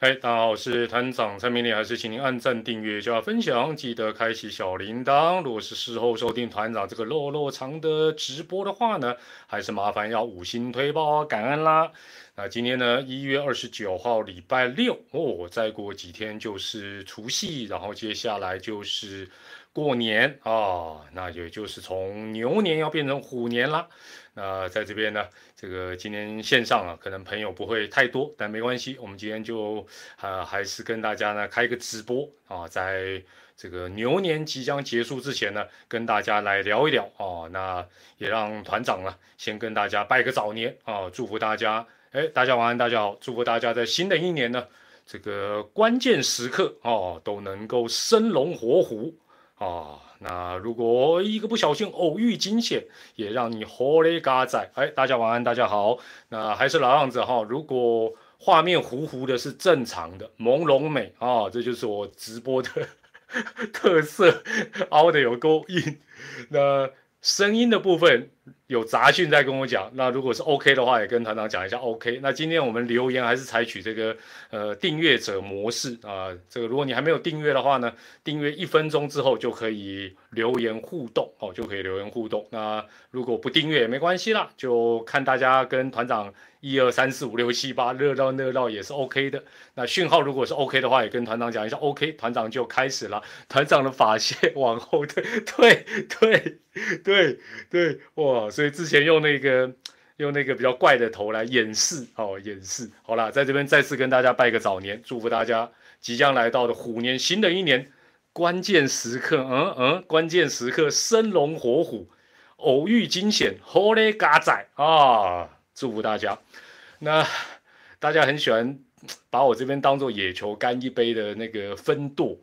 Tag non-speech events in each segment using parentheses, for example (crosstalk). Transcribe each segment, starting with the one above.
嗨，大家好，我是团长蔡明礼，还是请您按赞、订阅、加分享，记得开启小铃铛。如果是事后收听团长这个落落长的直播的话呢，还是麻烦要五星推爆，感恩啦。那今天呢，一月二十九号，礼拜六哦，再过几天就是除夕，然后接下来就是过年啊，那也就是从牛年要变成虎年啦。那在这边呢，这个今天线上啊，可能朋友不会太多，但没关系，我们今天就啊，还是跟大家呢开个直播啊，在这个牛年即将结束之前呢，跟大家来聊一聊啊，那也让团长呢先跟大家拜个早年啊，祝福大家，哎，大家晚安，大家好，祝福大家在新的一年呢，这个关键时刻哦，都能够生龙活虎哦。那如果一个不小心偶遇惊险，也让你活嘞嘎仔。哎，大家晚安，大家好。那还是老样子哈，如果画面糊糊的是正常的，朦胧美啊，这就是我直播的 (laughs) 特色，凹的有够硬。那声音的部分。有杂讯在跟我讲，那如果是 OK 的话，也跟团长讲一下 OK。那今天我们留言还是采取这个呃订阅者模式啊，这个如果你还没有订阅的话呢，订阅一分钟之后就可以留言互动哦，就可以留言互动。那如果不订阅也没关系啦，就看大家跟团长一二三四五六七八热闹热闹也是 OK 的。那讯号如果是 OK 的话，也跟团长讲一下 OK，团长就开始了。团长的发线 (laughs) 往后退，对对对对，哇！哦所以之前用那个用那个比较怪的头来演示哦，演示好了，在这边再次跟大家拜个早年，祝福大家即将来到的虎年新的一年关键时刻，嗯嗯，关键时刻生龙活虎，偶遇惊险，Holy 嘎仔啊！祝福大家。那大家很喜欢把我这边当做野球干一杯的那个分舵。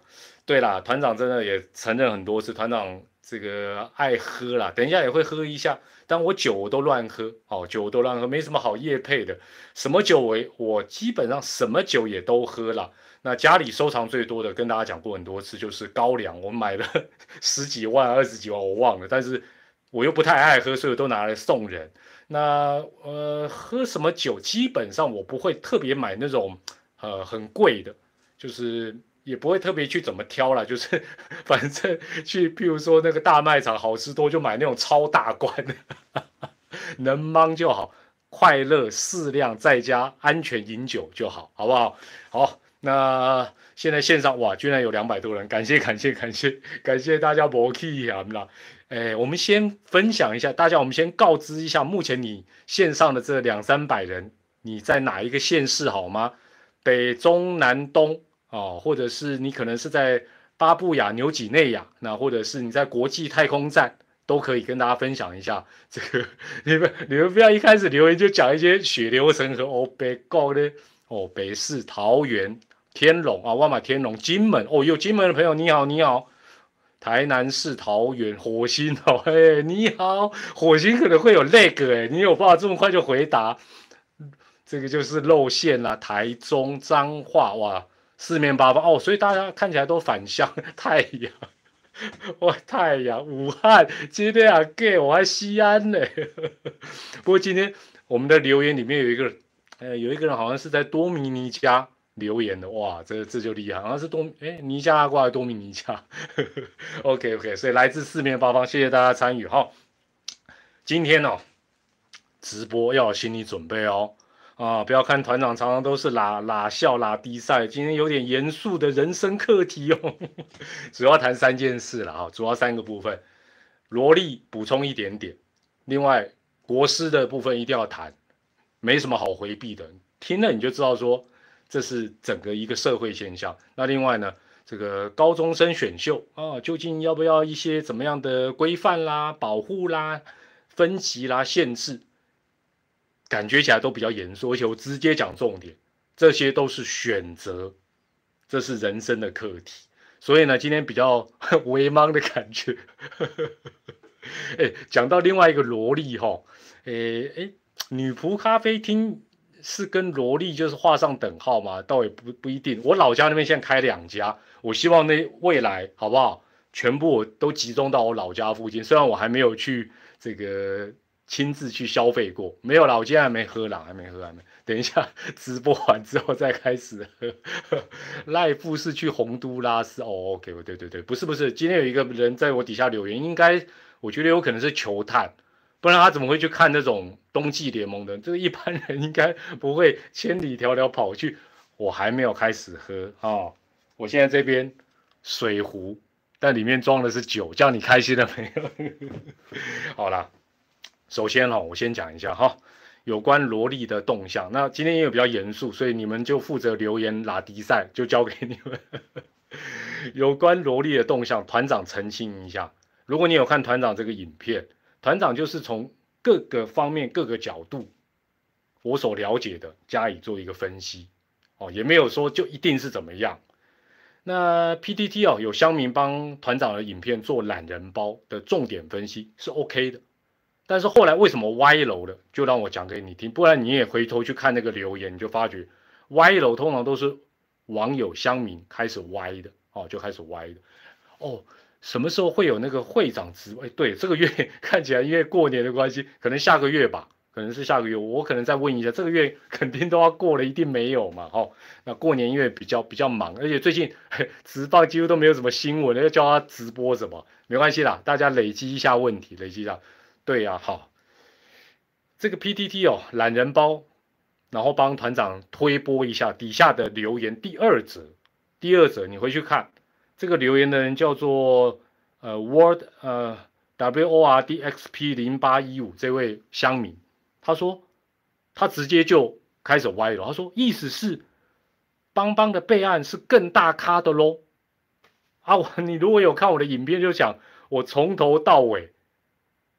对啦，团长真的也承认很多次，团长这个爱喝啦，等一下也会喝一下。但我酒都乱喝，哦，酒都乱喝，没什么好夜配的。什么酒为我基本上什么酒也都喝了。那家里收藏最多的，跟大家讲过很多次，就是高粱。我买了 (laughs) 十几万、二十几万，我忘了。但是我又不太爱喝，所以都拿来送人。那呃，喝什么酒，基本上我不会特别买那种呃很贵的，就是。也不会特别去怎么挑了，(laughs) 就是反正去，譬如说那个大卖场好吃多，就买那种超大罐的，(laughs) 能 mang 就好，快乐适量，在家安全饮酒就好，好不好？好，那现在线上哇，居然有两百多人，感谢感谢感谢感谢大家博 key 啊，啦，哎，我们先分享一下，大家我们先告知一下，目前你线上的这两三百人，你在哪一个县市好吗？北中南东。哦，或者是你可能是在巴布亚纽几内亚，那或者是你在国际太空站，都可以跟大家分享一下这个。你们你们不要一开始留言就讲一些血流成河哦，北高的哦，北市桃园、天龙啊，万马天龙、金门哦，有金门的朋友你好你好，台南市桃园火星哦，嘿你好，火星可能会有 lag 哎，你有办法这么快就回答？这个就是露馅啦，台中彰化哇。四面八方哦，所以大家看起来都反向 (laughs) 太阳，哇，太阳，武汉今天啊，gay，我还西安呢。(laughs) 不过今天我们的留言里面有一个，呃，有一个人好像是在多米尼加留言的，哇，这这就厉害，好像是多，哎，尼加拉瓜的多米尼加。(laughs) OK OK，所以来自四面八方，谢谢大家参与哈。今天哦，直播要有心理准备哦。啊，不要看团长常常都是拉拉笑拉低赛，今天有点严肃的人生课题哦，(laughs) 主要谈三件事了啊，主要三个部分，萝莉补充一点点，另外国师的部分一定要谈，没什么好回避的，听了你就知道说这是整个一个社会现象。那另外呢，这个高中生选秀啊，究竟要不要一些怎么样的规范啦、保护啦、分级啦、限制？感觉起来都比较严肃，而且我直接讲重点，这些都是选择，这是人生的课题。所以呢，今天比较 (laughs) 微茫的感觉。(laughs) 哎，讲到另外一个萝莉哈，哎哎，女仆咖啡厅是跟萝莉就是画上等号吗？倒也不不一定。我老家那边现在开两家，我希望那未来好不好？全部都集中到我老家附近。虽然我还没有去这个。亲自去消费过，没有啦，我今天还没喝啦，还没喝，还没。等一下直播完之后再开始喝。(laughs) 赖富是去洪都拉斯哦，OK，对对对，不是不是，今天有一个人在我底下留言，应该我觉得有可能是球探，不然他怎么会去看那种冬季联盟的？这个一般人应该不会千里迢迢跑去。我还没有开始喝啊，我现在这边水壶，但里面装的是酒，叫你开心了没有？(laughs) 好了。首先哈，我先讲一下哈，有关萝莉的动向。那今天因为比较严肃，所以你们就负责留言拉迪赛，就交给你们。(laughs) 有关萝莉的动向，团长澄清一下：如果你有看团长这个影片，团长就是从各个方面、各个角度，我所了解的加以做一个分析。哦，也没有说就一定是怎么样。那 PTT 哦，有乡民帮团长的影片做懒人包的重点分析是 OK 的。但是后来为什么歪楼了？就让我讲给你听，不然你也回头去看那个留言，你就发觉歪楼通常都是网友乡民开始歪的哦，就开始歪的哦。什么时候会有那个会长职？位，对，这个月 (laughs) 看起来因为过年的关系，可能下个月吧，可能是下个月。我可能再问一下，这个月肯定都要过了，一定没有嘛？哦，那过年因为比较比较忙，而且最近 (laughs) 直播几乎都没有什么新闻，要叫他直播什么？没关系啦，大家累积一下问题，累积一下。对呀，好，这个 PTT 哦，懒人包，然后帮团长推播一下底下的留言。第二则，第二则，你回去看这个留言的人叫做呃 Word 呃 W O R D X P 零八一五这位乡民，他说他直接就开始歪了，他说意思是邦邦的备案是更大咖的喽。啊，我你如果有看我的影片，就讲我从头到尾。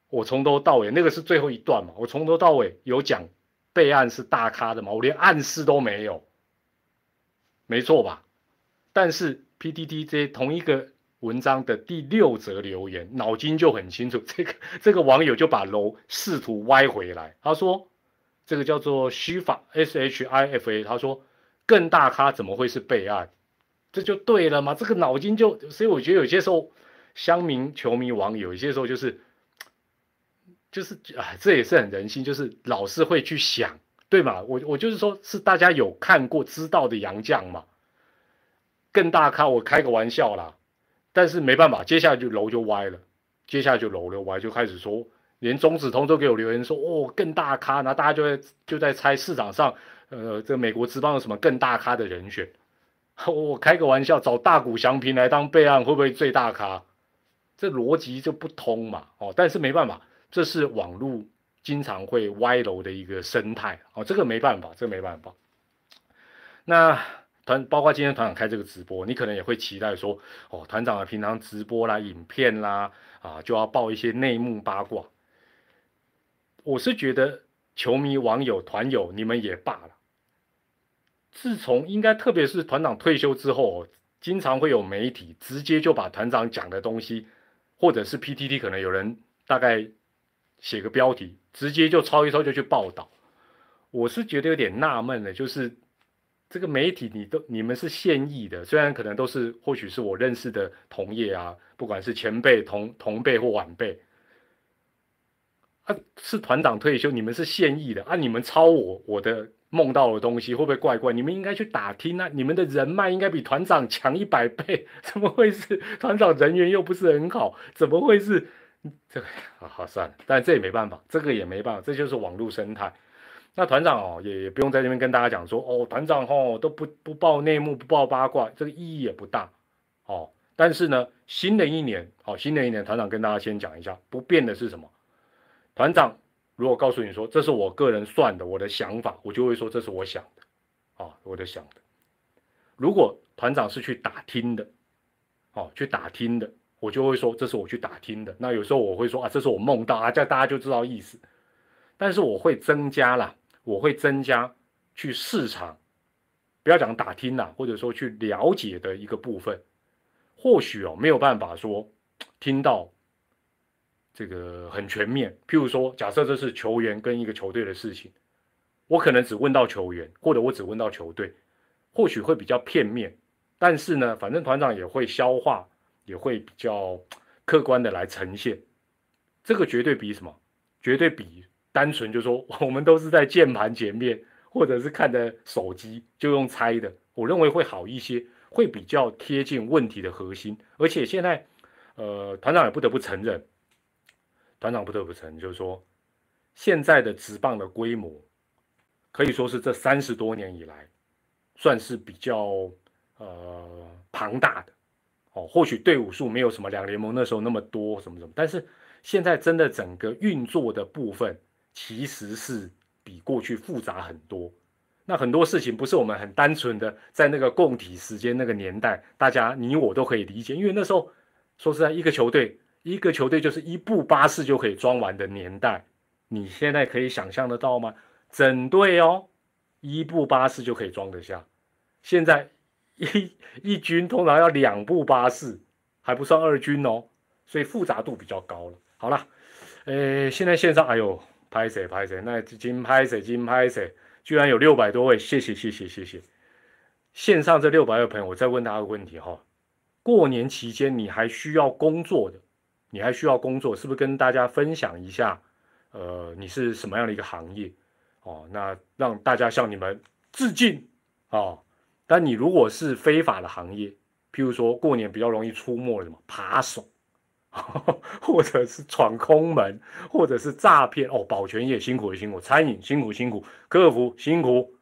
我从头到尾，那个是最后一段嘛？我从头到尾有讲备案是大咖的嘛？我连暗示都没有，没错吧？但是 PDD 这同一个文章的第六则留言，脑筋就很清楚。(laughs) 这个这个网友就把楼试图歪回来，他说这个叫做虚法 S H I F A，他说更大咖怎么会是备案？这就对了嘛？这个脑筋就，所以我觉得有些时候乡民、球迷、网友，有些时候就是。就是啊，这也是很人性，就是老是会去想，对吗？我我就是说，是大家有看过、知道的杨绛嘛？更大咖，我开个玩笑啦。但是没办法，接下来就楼就歪了，接下来就楼就歪，就开始说，连中子通都给我留言说，哦，更大咖，那大家就在就在猜市场上，呃，这美国之邦有什么更大咖的人选？(laughs) 我开个玩笑，找大谷祥平来当备案，会不会最大咖？这逻辑就不通嘛？哦，但是没办法。这是网络经常会歪楼的一个生态哦，这个没办法，这个没办法。那团包括今天团长开这个直播，你可能也会期待说，哦，团长的平常直播啦、影片啦，啊，就要报一些内幕八卦。我是觉得球迷、网友、团友你们也罢了。自从应该特别是团长退休之后，经常会有媒体直接就把团长讲的东西，或者是 PTT 可能有人大概。写个标题，直接就抄一抄就去报道，我是觉得有点纳闷的，就是这个媒体你都你们是现役的，虽然可能都是或许是我认识的同业啊，不管是前辈、同同辈或晚辈，啊是团长退休，你们是现役的啊，你们抄我我的梦到的东西会不会怪怪？你们应该去打听啊，你们的人脉应该比团长强一百倍，(laughs) 怎么会是团长人缘又不是很好，怎么会是？这个好好算了，但这也没办法，这个也没办法，这就是网络生态。那团长哦，也也不用在这边跟大家讲说哦，团长哦都不不报内幕，不报八卦，这个意义也不大哦。但是呢，新的一年哦，新的一年，团长跟大家先讲一下，不变的是什么？团长如果告诉你说这是我个人算的，我的想法，我就会说这是我想的啊，我的想的。如果团长是去打听的，哦，去打听的。我就会说这是我去打听的，那有时候我会说啊，这是我梦到啊，这大家就知道意思。但是我会增加了，我会增加去市场，不要讲打听了，或者说去了解的一个部分。或许哦没有办法说听到这个很全面。譬如说，假设这是球员跟一个球队的事情，我可能只问到球员，或者我只问到球队，或许会比较片面。但是呢，反正团长也会消化。也会比较客观的来呈现，这个绝对比什么？绝对比单纯就说 (laughs) 我们都是在键盘前面，或者是看的手机就用猜的，我认为会好一些，会比较贴近问题的核心。而且现在，呃，团长也不得不承认，团长不得不承认，就是说现在的职棒的规模，可以说是这三十多年以来，算是比较呃庞大的。哦，或许队伍数没有什么两联盟那时候那么多，什么什么，但是现在真的整个运作的部分其实是比过去复杂很多。那很多事情不是我们很单纯的在那个共体时间那个年代，大家你我都可以理解，因为那时候说实在，一个球队一个球队就是一部巴士就可以装完的年代，你现在可以想象得到吗？整队哦，一部巴士就可以装得下，现在。(laughs) 一一军通常要两部巴士，还不算二军哦，所以复杂度比较高了。好了，呃，现在线上哎呦，拍谁拍谁，那金拍谁金拍谁，居然有六百多位，谢谢谢谢谢谢。线上这六百位朋友，我再问大家个问题哈，过年期间你还需要工作的，你还需要工作，是不是跟大家分享一下？呃，你是什么样的一个行业？哦，那让大家向你们致敬啊！但你如果是非法的行业，譬如说过年比较容易出没的什么扒手，(laughs) 或者是闯空门，或者是诈骗哦，保全业辛苦辛苦，餐饮辛苦辛苦，客服辛苦。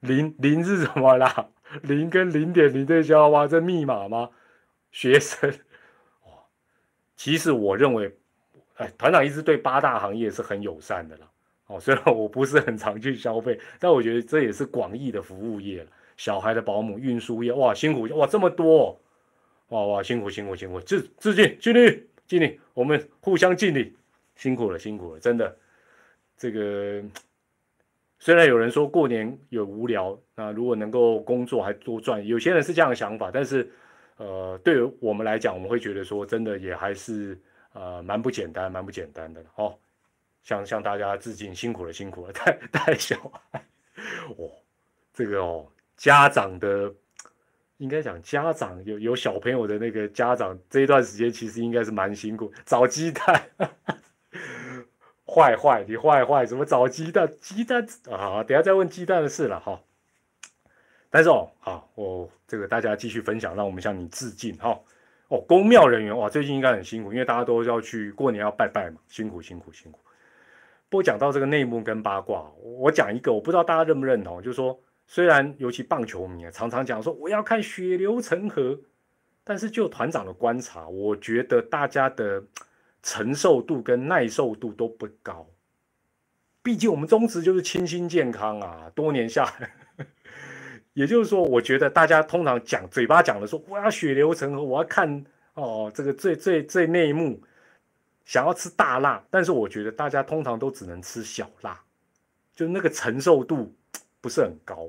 零零是什么啦？零跟零点零对焦吗？这密码吗？学生哇，其实我认为，哎，团长一直对八大行业是很友善的啦。哦，虽然我不是很常去消费，但我觉得这也是广义的服务业了。小孩的保姆、运输业，哇，辛苦哇，这么多，哇哇，辛苦辛苦辛苦，致致敬敬礼敬礼，我们互相敬礼，辛苦了辛苦了，真的，这个虽然有人说过年有无聊，那如果能够工作还多赚，有些人是这样的想法，但是呃，对于我们来讲，我们会觉得说，真的也还是呃蛮不简单，蛮不简单的哦，向向大家致敬，辛苦了辛苦了，带带小孩，(laughs) 哦，这个哦。家长的应该讲，家长有有小朋友的那个家长，这一段时间其实应该是蛮辛苦，找鸡蛋，坏坏，你坏坏，怎么找鸡蛋？鸡蛋啊，等下再问鸡蛋的事了哈。但是哦，好，我这个大家继续分享，让我们向你致敬哈。哦，公庙人员哇，最近应该很辛苦，因为大家都要去过年要拜拜嘛，辛苦辛苦辛苦。不过讲到这个内幕跟八卦，我讲一个，我不知道大家认不认同，就是说。虽然尤其棒球迷啊，常常讲说我要看血流成河，但是就团长的观察，我觉得大家的承受度跟耐受度都不高。毕竟我们宗旨就是清新健康啊，多年下来，也就是说，我觉得大家通常讲嘴巴讲的说我要血流成河，我要看哦这个最最最内幕，想要吃大辣，但是我觉得大家通常都只能吃小辣，就那个承受度不是很高。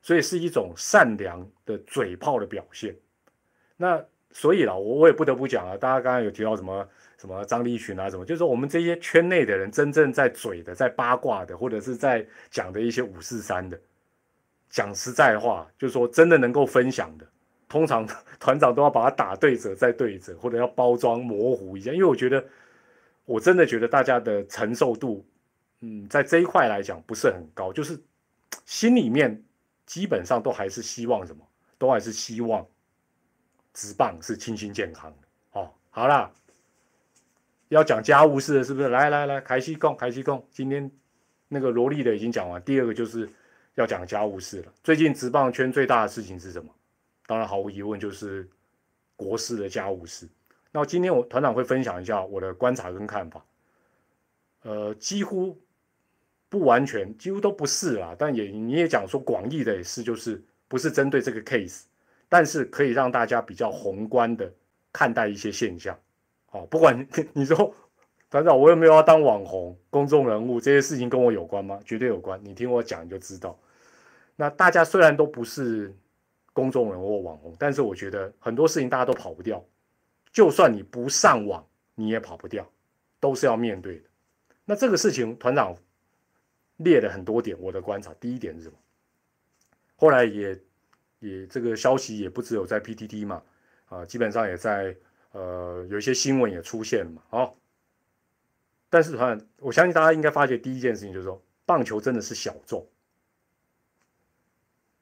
所以是一种善良的嘴炮的表现。那所以啦，我我也不得不讲啊，大家刚刚有提到什么什么张立群啊，什么，就是说我们这些圈内的人，真正在嘴的、在八卦的，或者是在讲的一些五四三的，讲实在话，就是说真的能够分享的，通常 (laughs) 团长都要把它打对折再对折，或者要包装模糊一下，因为我觉得我真的觉得大家的承受度，嗯，在这一块来讲不是很高，就是心里面。基本上都还是希望什么？都还是希望直棒是清新健康的。哦，好啦，要讲家务事了，是不是？来来来，开西贡，开西贡。今天那个萝莉的已经讲完，第二个就是要讲家务事了。最近直棒圈最大的事情是什么？当然毫无疑问就是国师的家务事。那今天我团长会分享一下我的观察跟看法。呃，几乎。不完全，几乎都不是啦。但也你也讲说广义的也是，就是不是针对这个 case，但是可以让大家比较宏观的看待一些现象。好，不管你说团长，我有没有要当网红、公众人物，这些事情跟我有关吗？绝对有关。你听我讲你就知道。那大家虽然都不是公众人物、网红，但是我觉得很多事情大家都跑不掉。就算你不上网，你也跑不掉，都是要面对的。那这个事情，团长。列了很多点，我的观察，第一点是什么？后来也也这个消息也不只有在 PTT 嘛，啊，基本上也在呃有一些新闻也出现了嘛，哦。但是团长，我相信大家应该发觉第一件事情就是说，棒球真的是小众，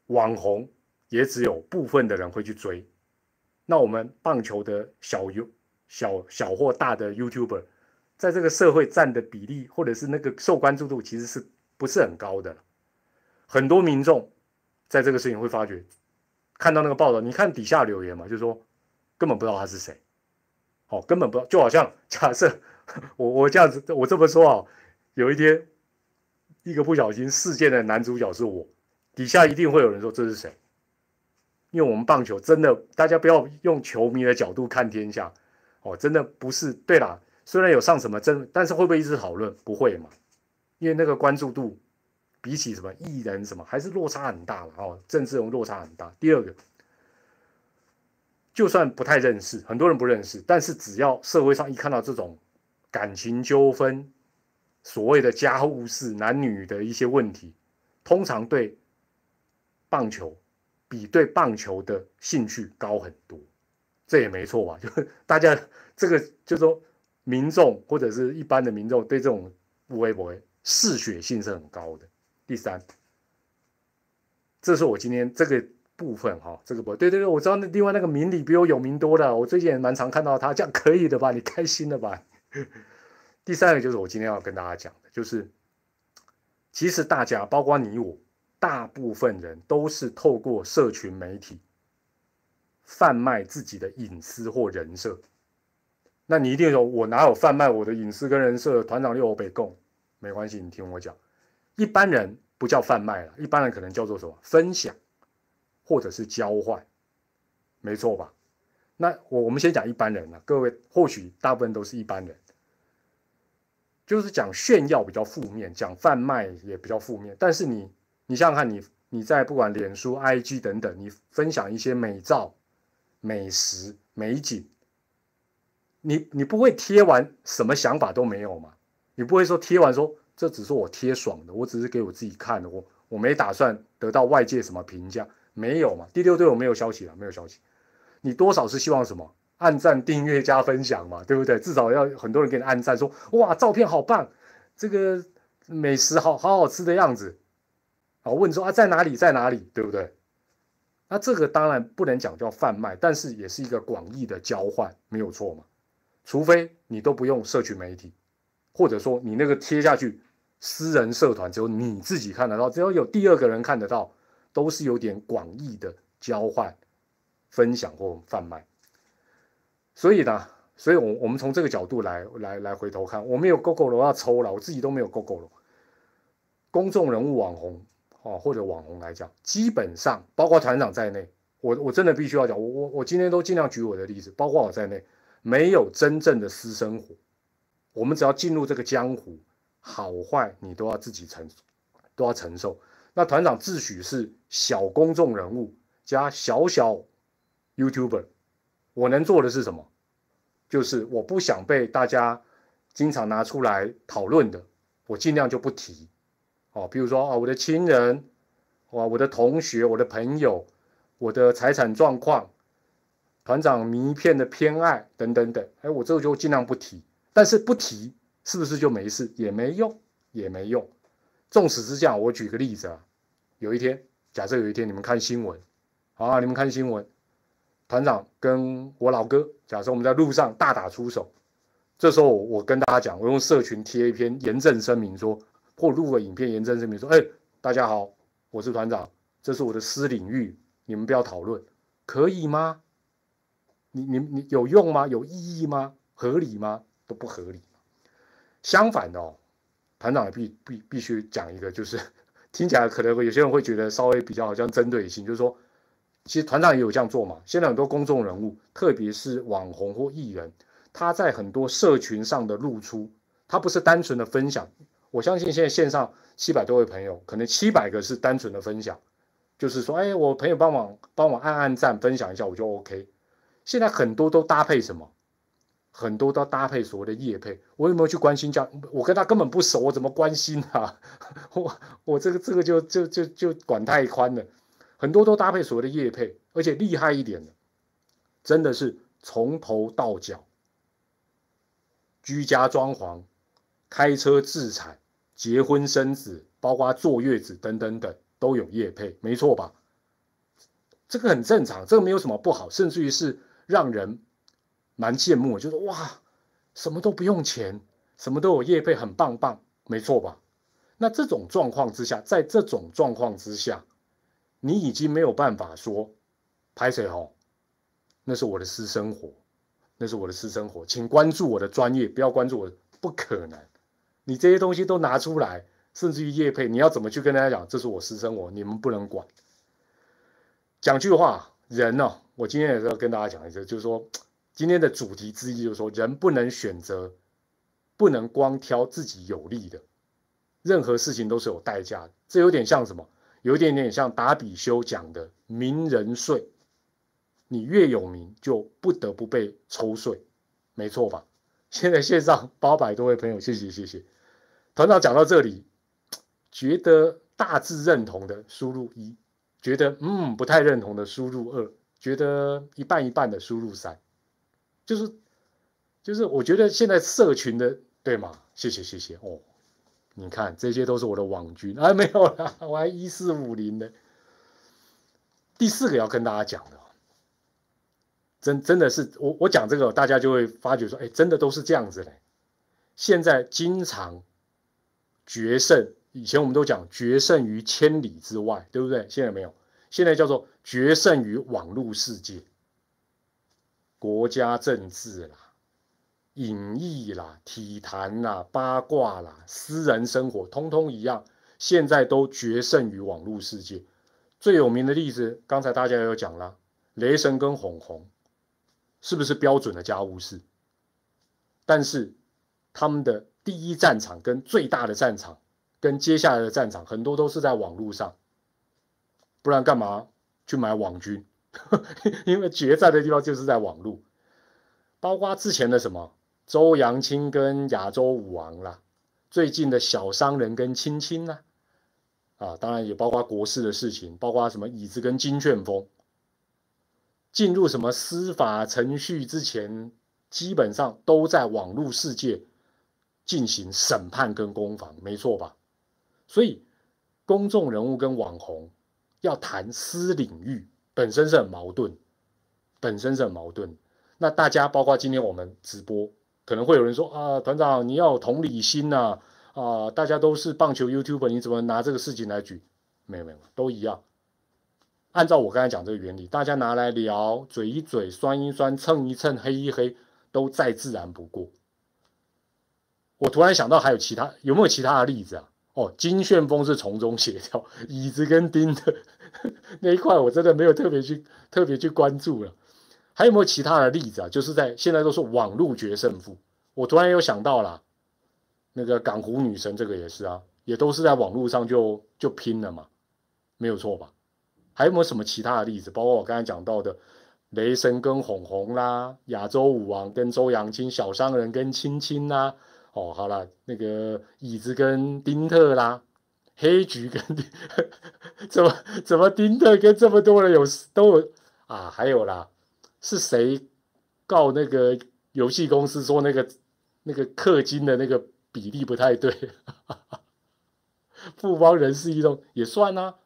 网红也只有部分的人会去追。那我们棒球的小 U 小小或大的 YouTuber，在这个社会占的比例或者是那个受关注度，其实是不是很高的？很多民众在这个事情会发觉，看到那个报道，你看底下留言嘛，就说根本不知道他是谁，哦，根本不知道，就好像假设我我这样子，我这么说啊，有一天一个不小心事件的男主角是我，底下一定会有人说这是谁？因为我们棒球真的，大家不要用球迷的角度看天下，哦，真的不是。对啦，虽然有上什么真，但是会不会一直讨论？不会嘛，因为那个关注度比起什么艺人什么，还是落差很大了哦。政治人物落差很大。第二个，就算不太认识，很多人不认识，但是只要社会上一看到这种感情纠纷，所谓的家务事、男女的一些问题，通常对棒球。比对棒球的兴趣高很多，这也没错吧？就 (laughs) 大家这个，就说民众或者是一般的民众对这种微博嗜血性是很高的。第三，这是我今天这个部分哈，这个不对对对，我知道那另外那个明理比我有名多了，我最近也蛮常看到他，这样可以的吧？你开心了吧？(laughs) 第三个就是我今天要跟大家讲的，就是其实大家包括你我。大部分人都是透过社群媒体贩卖自己的隐私或人设。那你一定说，我哪有贩卖我的隐私跟人设？团长六我北供，没关系，你听我讲。一般人不叫贩卖了，一般人可能叫做什么？分享，或者是交换，没错吧？那我我们先讲一般人啊，各位或许大部分都是一般人，就是讲炫耀比较负面，讲贩卖也比较负面，但是你。你想想看，你你在不管脸书、IG 等等，你分享一些美照、美食、美景，你你不会贴完什么想法都没有嘛？你不会说贴完说这只是我贴爽的，我只是给我自己看的，我我没打算得到外界什么评价，没有嘛？第六队我没有消息了，没有消息。你多少是希望什么？按赞、订阅、加分享嘛，对不对？至少要很多人给你按赞，说哇，照片好棒，这个美食好好好吃的样子。好，问说啊，在哪里，在哪里，对不对？那这个当然不能讲叫贩卖，但是也是一个广义的交换，没有错嘛。除非你都不用社群媒体，或者说你那个贴下去私人社团只有你自己看得到，只要有第二个人看得到，都是有点广义的交换、分享或贩卖。所以呢，所以我我们从这个角度来来来回头看，我没有 Google 了要抽了，我自己都没有 gogo 了，公众人物网红。哦，或者网红来讲，基本上包括团长在内，我我真的必须要讲，我我我今天都尽量举我的例子，包括我在内，没有真正的私生活。我们只要进入这个江湖，好坏你都要自己承，都要承受。那团长自诩是小公众人物加小小 YouTuber，我能做的是什么？就是我不想被大家经常拿出来讨论的，我尽量就不提。哦，比如说啊，我的亲人，哇，我的同学，我的朋友，我的财产状况，团长名片的偏爱等等等，哎，我这个就尽量不提。但是不提是不是就没事？也没用，也没用。纵使是这样，我举个例子啊，有一天，假设有一天你们看新闻，啊，你们看新闻，团长跟我老哥，假设我们在路上大打出手，这时候我跟大家讲，我用社群贴一篇严正声明说。或录个影片，严正声明说：“哎，大家好，我是团长，这是我的私领域，你们不要讨论，可以吗？你、你、你有用吗？有意义吗？合理吗？都不合理。相反的哦，团长也必必必须讲一个，就是 (laughs) 听起来可能有些人会觉得稍微比较好像针对性，就是说，其实团长也有这样做嘛。现在很多公众人物，特别是网红或艺人，他在很多社群上的露出，他不是单纯的分享。”我相信现在线上七百多位朋友，可能七百个是单纯的分享，就是说，哎，我朋友帮忙帮我按按赞，分享一下我就 OK。现在很多都搭配什么？很多都搭配所谓的业配。我有没有去关心家？我跟他根本不熟，我怎么关心啊？(laughs) 我我这个这个就就就就管太宽了。很多都搭配所谓的业配，而且厉害一点的，真的是从头到脚，居家装潢。开车自产、结婚生子，包括坐月子等等等，都有业配，没错吧？这个很正常，这个没有什么不好，甚至于是让人蛮羡慕，就是哇，什么都不用钱，什么都有业配，很棒棒，没错吧？那这种状况之下，在这种状况之下，你已经没有办法说拍谁吼，那是我的私生活，那是我的私生活，请关注我的专业，不要关注我，不可能。你这些东西都拿出来，甚至于叶配，你要怎么去跟大家讲？这是我私生活，你们不能管。讲句话，人呢，我今天也是要跟大家讲一次，就是说，今天的主题之一就是说，人不能选择，不能光挑自己有利的，任何事情都是有代价的。这有点像什么？有一点点像达比修讲的名人税。你越有名，就不得不被抽税，没错吧？现在线上八百多位朋友，谢谢谢谢。团长讲到这里，觉得大致认同的输入一，觉得嗯不太认同的输入二，觉得一半一半的输入三，就是就是我觉得现在社群的对吗？谢谢谢谢哦，你看这些都是我的网军啊，没有啦，我还一四五零的。第四个要跟大家讲的。真真的是我我讲这个，大家就会发觉说，哎，真的都是这样子嘞。现在经常决胜，以前我们都讲决胜于千里之外，对不对？现在没有，现在叫做决胜于网络世界。国家政治啦、影艺啦、体坛啦、八卦啦、私人生活，通通一样，现在都决胜于网络世界。最有名的例子，刚才大家有讲了，雷神跟红红。是不是标准的家务事？但是他们的第一战场跟最大的战场，跟接下来的战场很多都是在网络上，不然干嘛去买网军？(laughs) 因为决战的地方就是在网络，包括之前的什么周扬青跟亚洲舞王啦，最近的小商人跟青青啦，啊，当然也包括国事的事情，包括什么椅子跟金旋风。进入什么司法程序之前，基本上都在网络世界进行审判跟攻防，没错吧？所以公众人物跟网红要谈私领域，本身是很矛盾，本身是很矛盾。那大家包括今天我们直播，可能会有人说啊，团长你要有同理心呐，啊，大家都是棒球 YouTube，你怎么拿这个事情来举？没有没有，都一样。按照我刚才讲这个原理，大家拿来聊，嘴一嘴，酸一酸，蹭一蹭，黑一黑，都再自然不过。我突然想到，还有其他有没有其他的例子啊？哦，金旋风是从中协调，椅子跟钉的那一块，我真的没有特别去特别去关注了。还有没有其他的例子啊？就是在现在都是网络决胜负。我突然又想到了，那个港湖女神这个也是啊，也都是在网络上就就拼了嘛，没有错吧？还有没有什么其他的例子？包括我刚才讲到的雷神跟红红啦，亚洲舞王跟周扬青，小商人跟青青啦，哦，好了，那个椅子跟丁特啦，黑橘跟 (laughs) 怎么怎么丁特跟这么多人有都有啊？还有啦，是谁告那个游戏公司说那个那个氪金的那个比例不太对？(laughs) 富邦人士移动也算啊。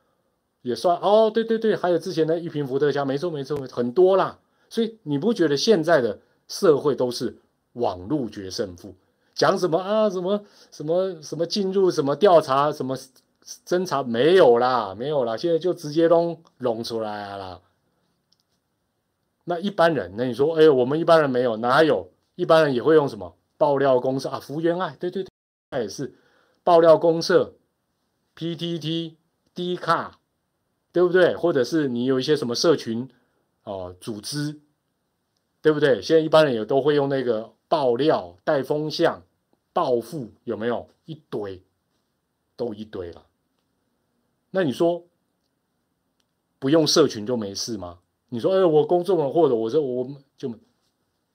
也算哦，对对对，还有之前的一瓶伏特加，没错没错，很多啦。所以你不觉得现在的社会都是网络决胜负？讲什么啊？什么什么什么进入什么调查什么侦查没有啦，没有啦，现在就直接都弄出来了。那一般人，那你说，哎，我们一般人没有，哪有？一般人也会用什么爆料公社啊？福原爱，对对对，那也是爆料公社，PTT、D 卡。对不对？或者是你有一些什么社群哦，组织，对不对？现在一般人也都会用那个爆料、带风向、暴富，有没有一堆？都一堆了。那你说不用社群就没事吗？你说，哎，我公众了，或者我说我就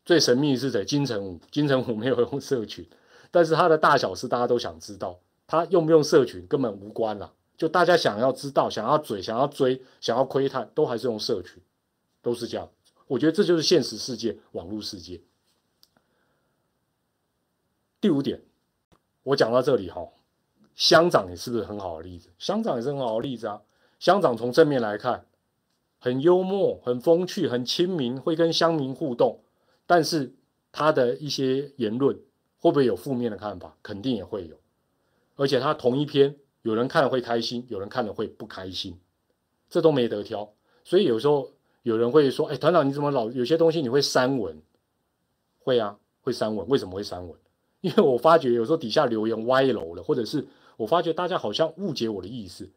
最神秘是谁？金城武，金城武没有用社群，但是他的大小事大家都想知道，他用不用社群根本无关了。就大家想要知道、想要嘴、想要追、想要窥探，都还是用社群，都是这样。我觉得这就是现实世界、网络世界。第五点，我讲到这里哈，乡长也是不是很好的例子？乡长也是很好的例子啊。乡长从正面来看，很幽默、很风趣、很亲民，会跟乡民互动。但是他的一些言论会不会有负面的看法？肯定也会有。而且他同一篇，有人看了会开心，有人看了会不开心，这都没得挑。所以有时候有人会说：“哎，团长你怎么老有些东西你会删文？”会啊，会删文。为什么会删文？因为我发觉有时候底下留言歪楼了，或者是我发觉大家好像误解我的意思。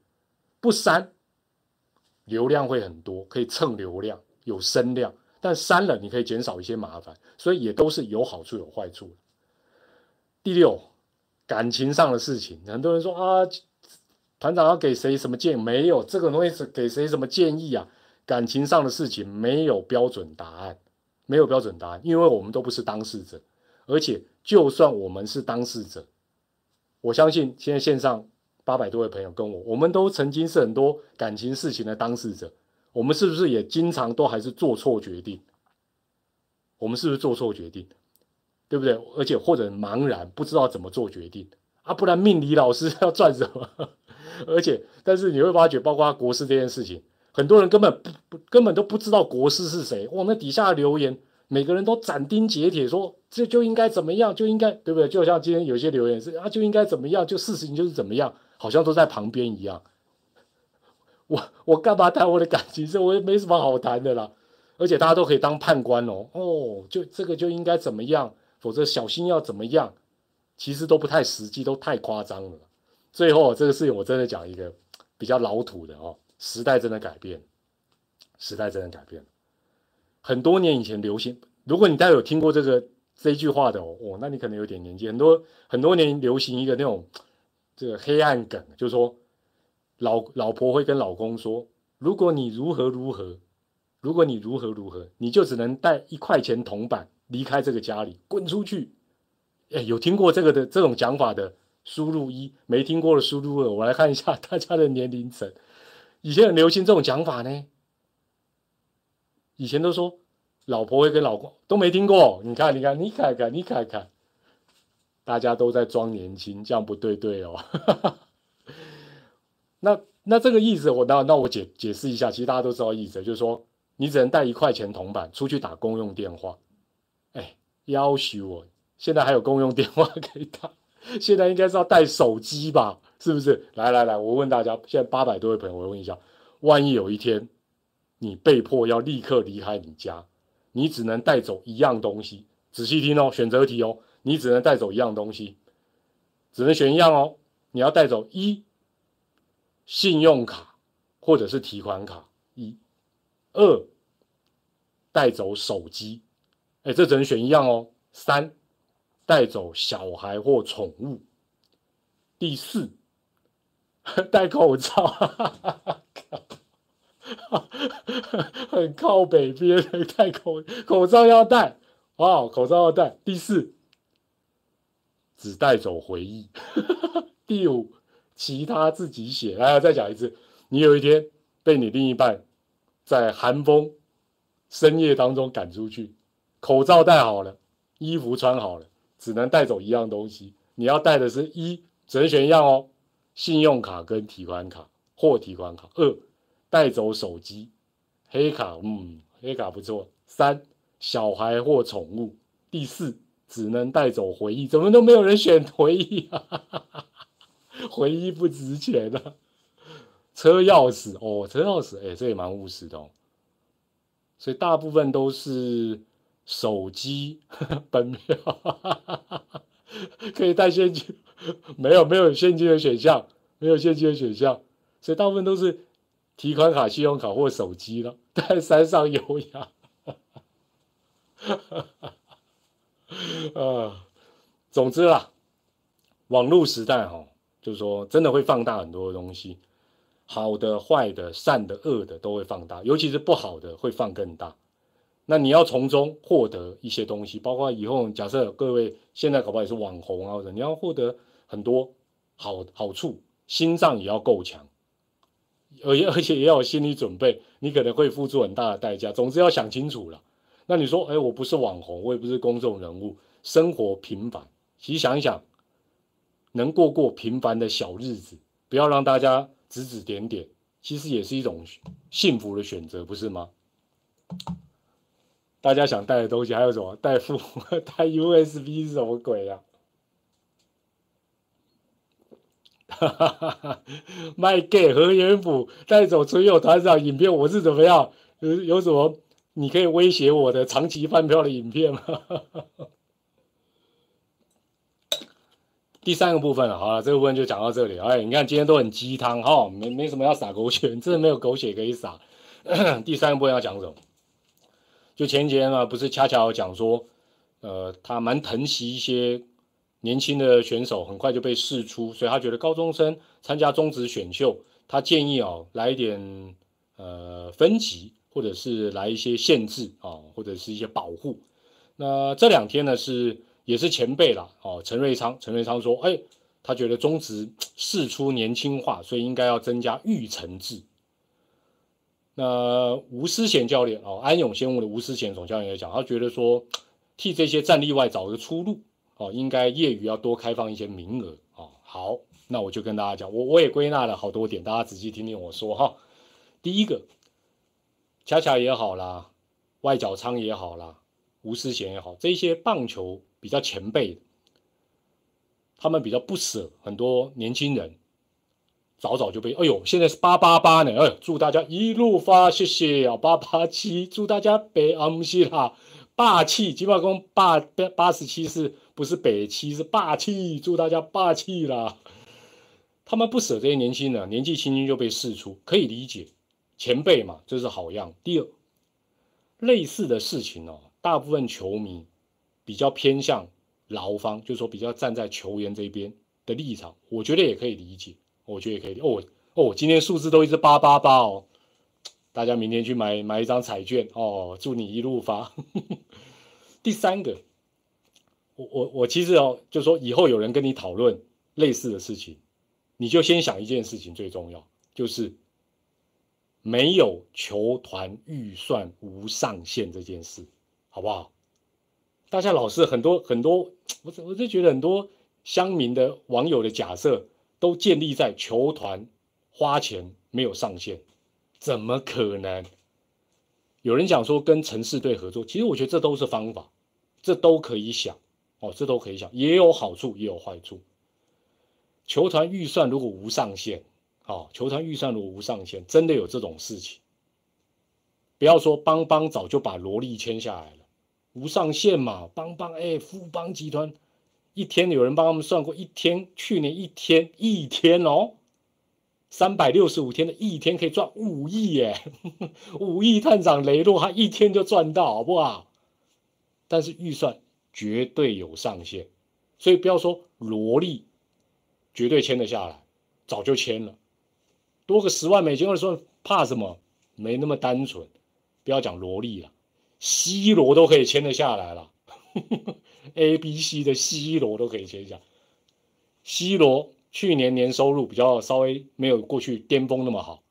不删，流量会很多，可以蹭流量，有声量。但删了，你可以减少一些麻烦，所以也都是有好处有坏处。第六，感情上的事情，很多人说啊，团长要给谁什么建议？没有这个东西是给谁什么建议啊？感情上的事情没有标准答案，没有标准答案，因为我们都不是当事者，而且就算我们是当事者，我相信现在线上。八百多位朋友跟我，我们都曾经是很多感情事情的当事者，我们是不是也经常都还是做错决定？我们是不是做错决定？对不对？而且或者茫然不知道怎么做决定啊？不然命理老师 (laughs) 要赚什么？而且，但是你会发觉，包括国师这件事情，很多人根本不不根本都不知道国师是谁。哇，那底下留言。每个人都斩钉截铁说，这就应该怎么样，就应该对不对？就像今天有些留言是啊，就应该怎么样，就事情就是怎么样，好像都在旁边一样。我我干嘛谈我的感情事？我也没什么好谈的啦。而且大家都可以当判官哦。哦，就这个就应该怎么样，否则小心要怎么样，其实都不太实际，都太夸张了。最后这个事情我真的讲一个比较老土的哦，时代真的改变，时代真的改变。很多年以前流行，如果你大家有听过这个这句话的哦，那你可能有点年纪。很多很多年流行一个那种这个黑暗梗，就是说老老婆会跟老公说：如果你如何如何，如果你如何如何，你就只能带一块钱铜板离开这个家里，滚出去。哎，有听过这个的这种讲法的，输入一；没听过的输入二。我来看一下 (laughs) 大家的年龄层，以前很流行这种讲法呢。以前都说老婆会跟老公都没听过，你看，你看，你看看，你看看，大家都在装年轻，这样不对对哦。(laughs) 那那这个意思，我那那我解解释一下，其实大家都知道意思，就是说你只能带一块钱铜板出去打公用电话。哎，要求我现在还有公用电话可以打，(laughs) 现在应该是要带手机吧？是不是？来来来，我问大家，现在八百多位朋友，我问一下，万一有一天。你被迫要立刻离开你家，你只能带走一样东西。仔细听哦，选择题哦，你只能带走一样东西，只能选一样哦。你要带走一信用卡或者是提款卡，一二带走手机，哎，这只能选一样哦。三带走小孩或宠物，第四 (laughs) 戴口罩。(laughs) (laughs) 很靠北边，(laughs) 戴口口罩要戴哦，口罩要戴。第四，只带走回忆。(laughs) 第五，其他自己写。来，再讲一次，你有一天被你另一半在寒风深夜当中赶出去，口罩戴好了，衣服穿好了，只能带走一样东西。你要带的是一，只能选一样哦，信用卡跟提款卡或提款卡。二带走手机、黑卡，嗯，黑卡不错。三，小孩或宠物。第四，只能带走回忆。怎么都没有人选回忆啊？(laughs) 回忆不值钱啊。车钥匙哦，车钥匙，哎，这也蛮务实的哦。所以大部分都是手机、本票，(laughs) 可以带现金。没有，没有现金的选项，没有现金的选项，所以大部分都是。提款卡、信用卡或手机了，(laughs) 在山上游养。啊，(laughs) 总之啦，网络时代哈，就是说真的会放大很多东西，好的、坏的、善的、恶的都会放大，尤其是不好的会放更大。那你要从中获得一些东西，包括以后假设各位现在搞不好也是网红啊，或者你要获得很多好好处，心脏也要够强。而 (laughs) 而且也要有心理准备，你可能会付出很大的代价。总之要想清楚了。那你说，哎，我不是网红，我也不是公众人物，生活平凡。其实想一想，能过过平凡的小日子，不要让大家指指点点，其实也是一种幸福的选择，不是吗？大家想带的东西还有什么？带副 (laughs) 带 USB 是什么鬼呀哈哈哈 (laughs) 卖给何元甫带走纯友团长影片，我是怎么样？有有什么你可以威胁我的长期饭票的影片吗？(laughs) 第三个部分，好了，这个部分就讲到这里。哎，你看今天都很鸡汤哈，没没什么要撒狗血，(laughs) 真的没有狗血可以撒。(coughs) 第三个部分要讲什么？就前几天啊，不是恰巧讲说，呃，他蛮疼惜一些年轻的选手，很快就被释出，所以他觉得高中生参加中职选秀，他建议哦来一点呃分级，或者是来一些限制啊，或者是一些保护。那这两天呢是也是前辈了哦，陈瑞昌，陈瑞昌说，哎，他觉得中职试出年轻化，所以应该要增加育成制。那吴思贤教练哦，安永先务的吴思贤总教练也讲，他觉得说替这些战力外找个出路哦，应该业余要多开放一些名额哦。好，那我就跟大家讲，我我也归纳了好多点，大家仔细听听我说哈。第一个，恰恰也好啦，外角仓也好啦，吴思贤也好，这些棒球比较前辈，他们比较不舍很多年轻人。早早就被，哎呦，现在是八八八呢，哎，祝大家一路发，谢谢啊，八八七，祝大家北安西啦，霸气，金马公八八十七是不是北七是霸气，祝大家霸气啦。他们不舍这些年轻人，年纪轻轻就被释出，可以理解，前辈嘛，这是好样。第二，类似的事情哦，大部分球迷比较偏向劳方，就是说比较站在球员这边的立场，我觉得也可以理解。我觉得也可以哦哦，今天数字都一直八八八哦，大家明天去买买一张彩券哦，祝你一路发。(laughs) 第三个，我我我其实哦，就说以后有人跟你讨论类似的事情，你就先想一件事情最重要，就是没有球团预算无上限这件事，好不好？大家老是很多很多，我我就觉得很多乡民的网友的假设。都建立在球团花钱没有上限，怎么可能？有人讲说跟城市队合作，其实我觉得这都是方法，这都可以想哦，这都可以想，也有好处也有坏处。球团预算如果无上限，哦，球团预算如果无上限，真的有这种事情。不要说邦邦早就把萝莉签下来了，无上限嘛，邦邦哎，富邦集团。一天有人帮他们算过，一天去年一天一天哦，三百六十五天的一天可以赚五亿耶，(laughs) 五亿探长雷洛他一天就赚到，好不好？但是预算绝对有上限，所以不要说萝莉绝对签得下来，早就签了，多个十万美金，或者说怕什么？没那么单纯，不要讲萝莉了，C 罗都可以签得下来了。(laughs) A、B、C 的 C 罗都可以签下。C 罗去年年收入比较稍微没有过去巅峰那么好，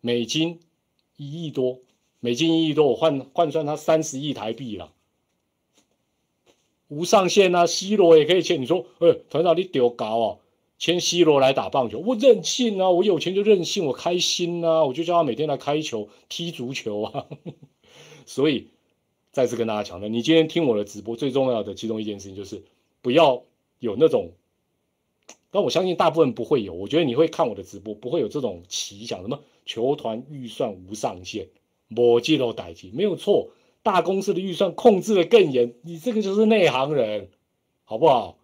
美金一亿多，美金一亿多，我换换算他三十亿台币了，无上限啊！C 罗也可以签，你说，哎，团长你丢高啊，签 C 罗来打棒球，我任性啊，我有钱就任性，我开心啊，我就叫他每天来开球、踢足球啊，(laughs) 所以。再次跟大家强调，你今天听我的直播，最重要的其中一件事情就是不要有那种，但我相信大部分不会有。我觉得你会看我的直播，不会有这种奇想，什么球团预算无上限，我记录代记没有错。大公司的预算控制的更严，你这个就是内行人，好不好？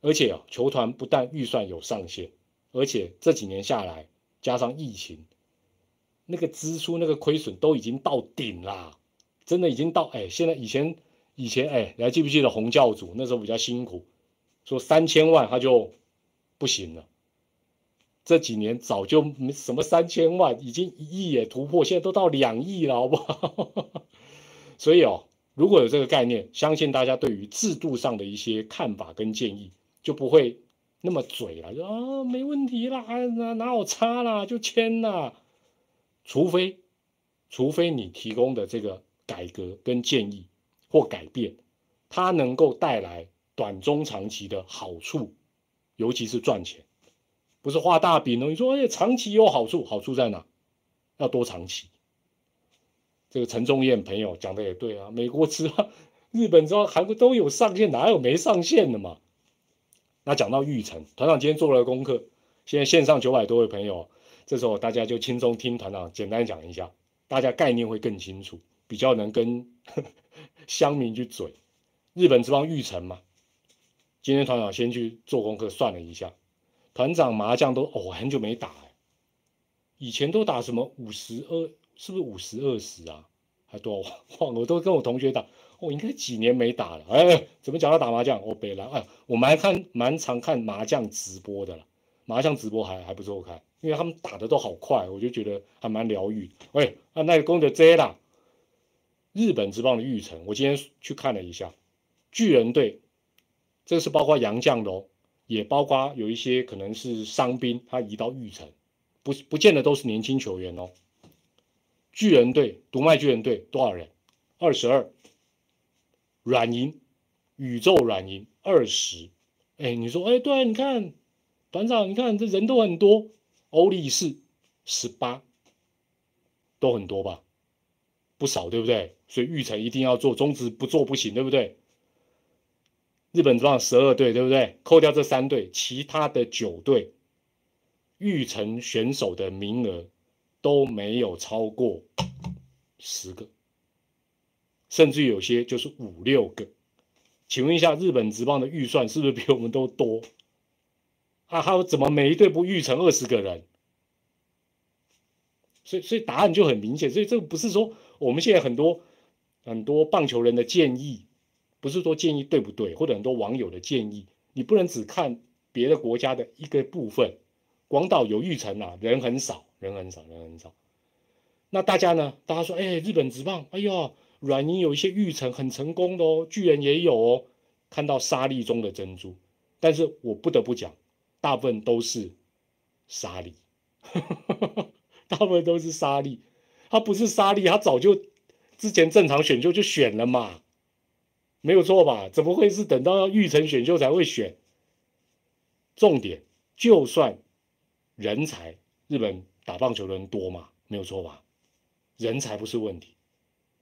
而且啊，球团不但预算有上限，而且这几年下来，加上疫情，那个支出、那个亏损都已经到顶啦。真的已经到哎，现在以前以前哎，你还记不记得洪教主那时候比较辛苦，说三千万他就不行了。这几年早就什么三千万，已经一亿也突破，现在都到两亿了，好不好？所以哦，如果有这个概念，相信大家对于制度上的一些看法跟建议就不会那么嘴了，就啊没问题啦，哪哪有差啦，就签啦。除非除非你提供的这个。改革跟建议或改变，它能够带来短中长期的好处尤其是赚钱，不是画大饼哦。你说哎，长期有好处，好处在哪？要多长期。这个陈仲彦朋友讲的也对啊，美国知道、(laughs) 日本知道、韩国都有上线，哪有没上线的嘛？那讲到玉成团长今天做了功课，现在线上九百多位朋友，这时候大家就轻松听团长简单讲一下，大家概念会更清楚，比较能跟 (laughs) 乡民去嘴。日本之邦玉成嘛，今天团长先去做功课算了一下，团长麻将都哦很久没打，以前都打什么五十二，是不是五十二十啊？还多 (laughs) 忘了？我都跟我同学打。我应该几年没打了，哎，怎么讲到打麻将？我北来，哎，我蛮看蛮常看麻将直播的了，麻将直播还还不错看，因为他们打的都好快，我就觉得还蛮疗愈。喂，那那个功德 Z 啦，日本职棒的玉城，我今天去看了一下，巨人队，这是包括洋将的哦，也包括有一些可能是伤兵，他移到玉成，不不见得都是年轻球员哦。巨人队，独卖巨人队多少人？二十二。软银，宇宙软银二十，哎，你说，哎，对，你看团长，你看这人都很多，欧力士十八，都很多吧，不少，对不对？所以玉成一定要做，中职不做不行，对不对？日本这样十二队，对不对？扣掉这三队，其他的九队，预成选手的名额都没有超过十个。甚至有些就是五六个，请问一下，日本职棒的预算是不是比我们都多？啊，还有怎么每一队不预成二十个人？所以，所以答案就很明显。所以这个不是说我们现在很多很多棒球人的建议，不是说建议对不对，或者很多网友的建议，你不能只看别的国家的一个部分。广岛有玉成啊，人很少，人很少，人很少。那大家呢？大家说，哎，日本直棒，哎呦。软银有一些玉成很成功的哦，巨人也有哦，看到沙粒中的珍珠，但是我不得不讲，大部分都是沙粒，(laughs) 大部分都是沙粒，他不是沙粒，他早就之前正常选秀就选了嘛，没有错吧？怎么会是等到要预成选秀才会选？重点，就算人才，日本打棒球的人多嘛，没有错吧？人才不是问题。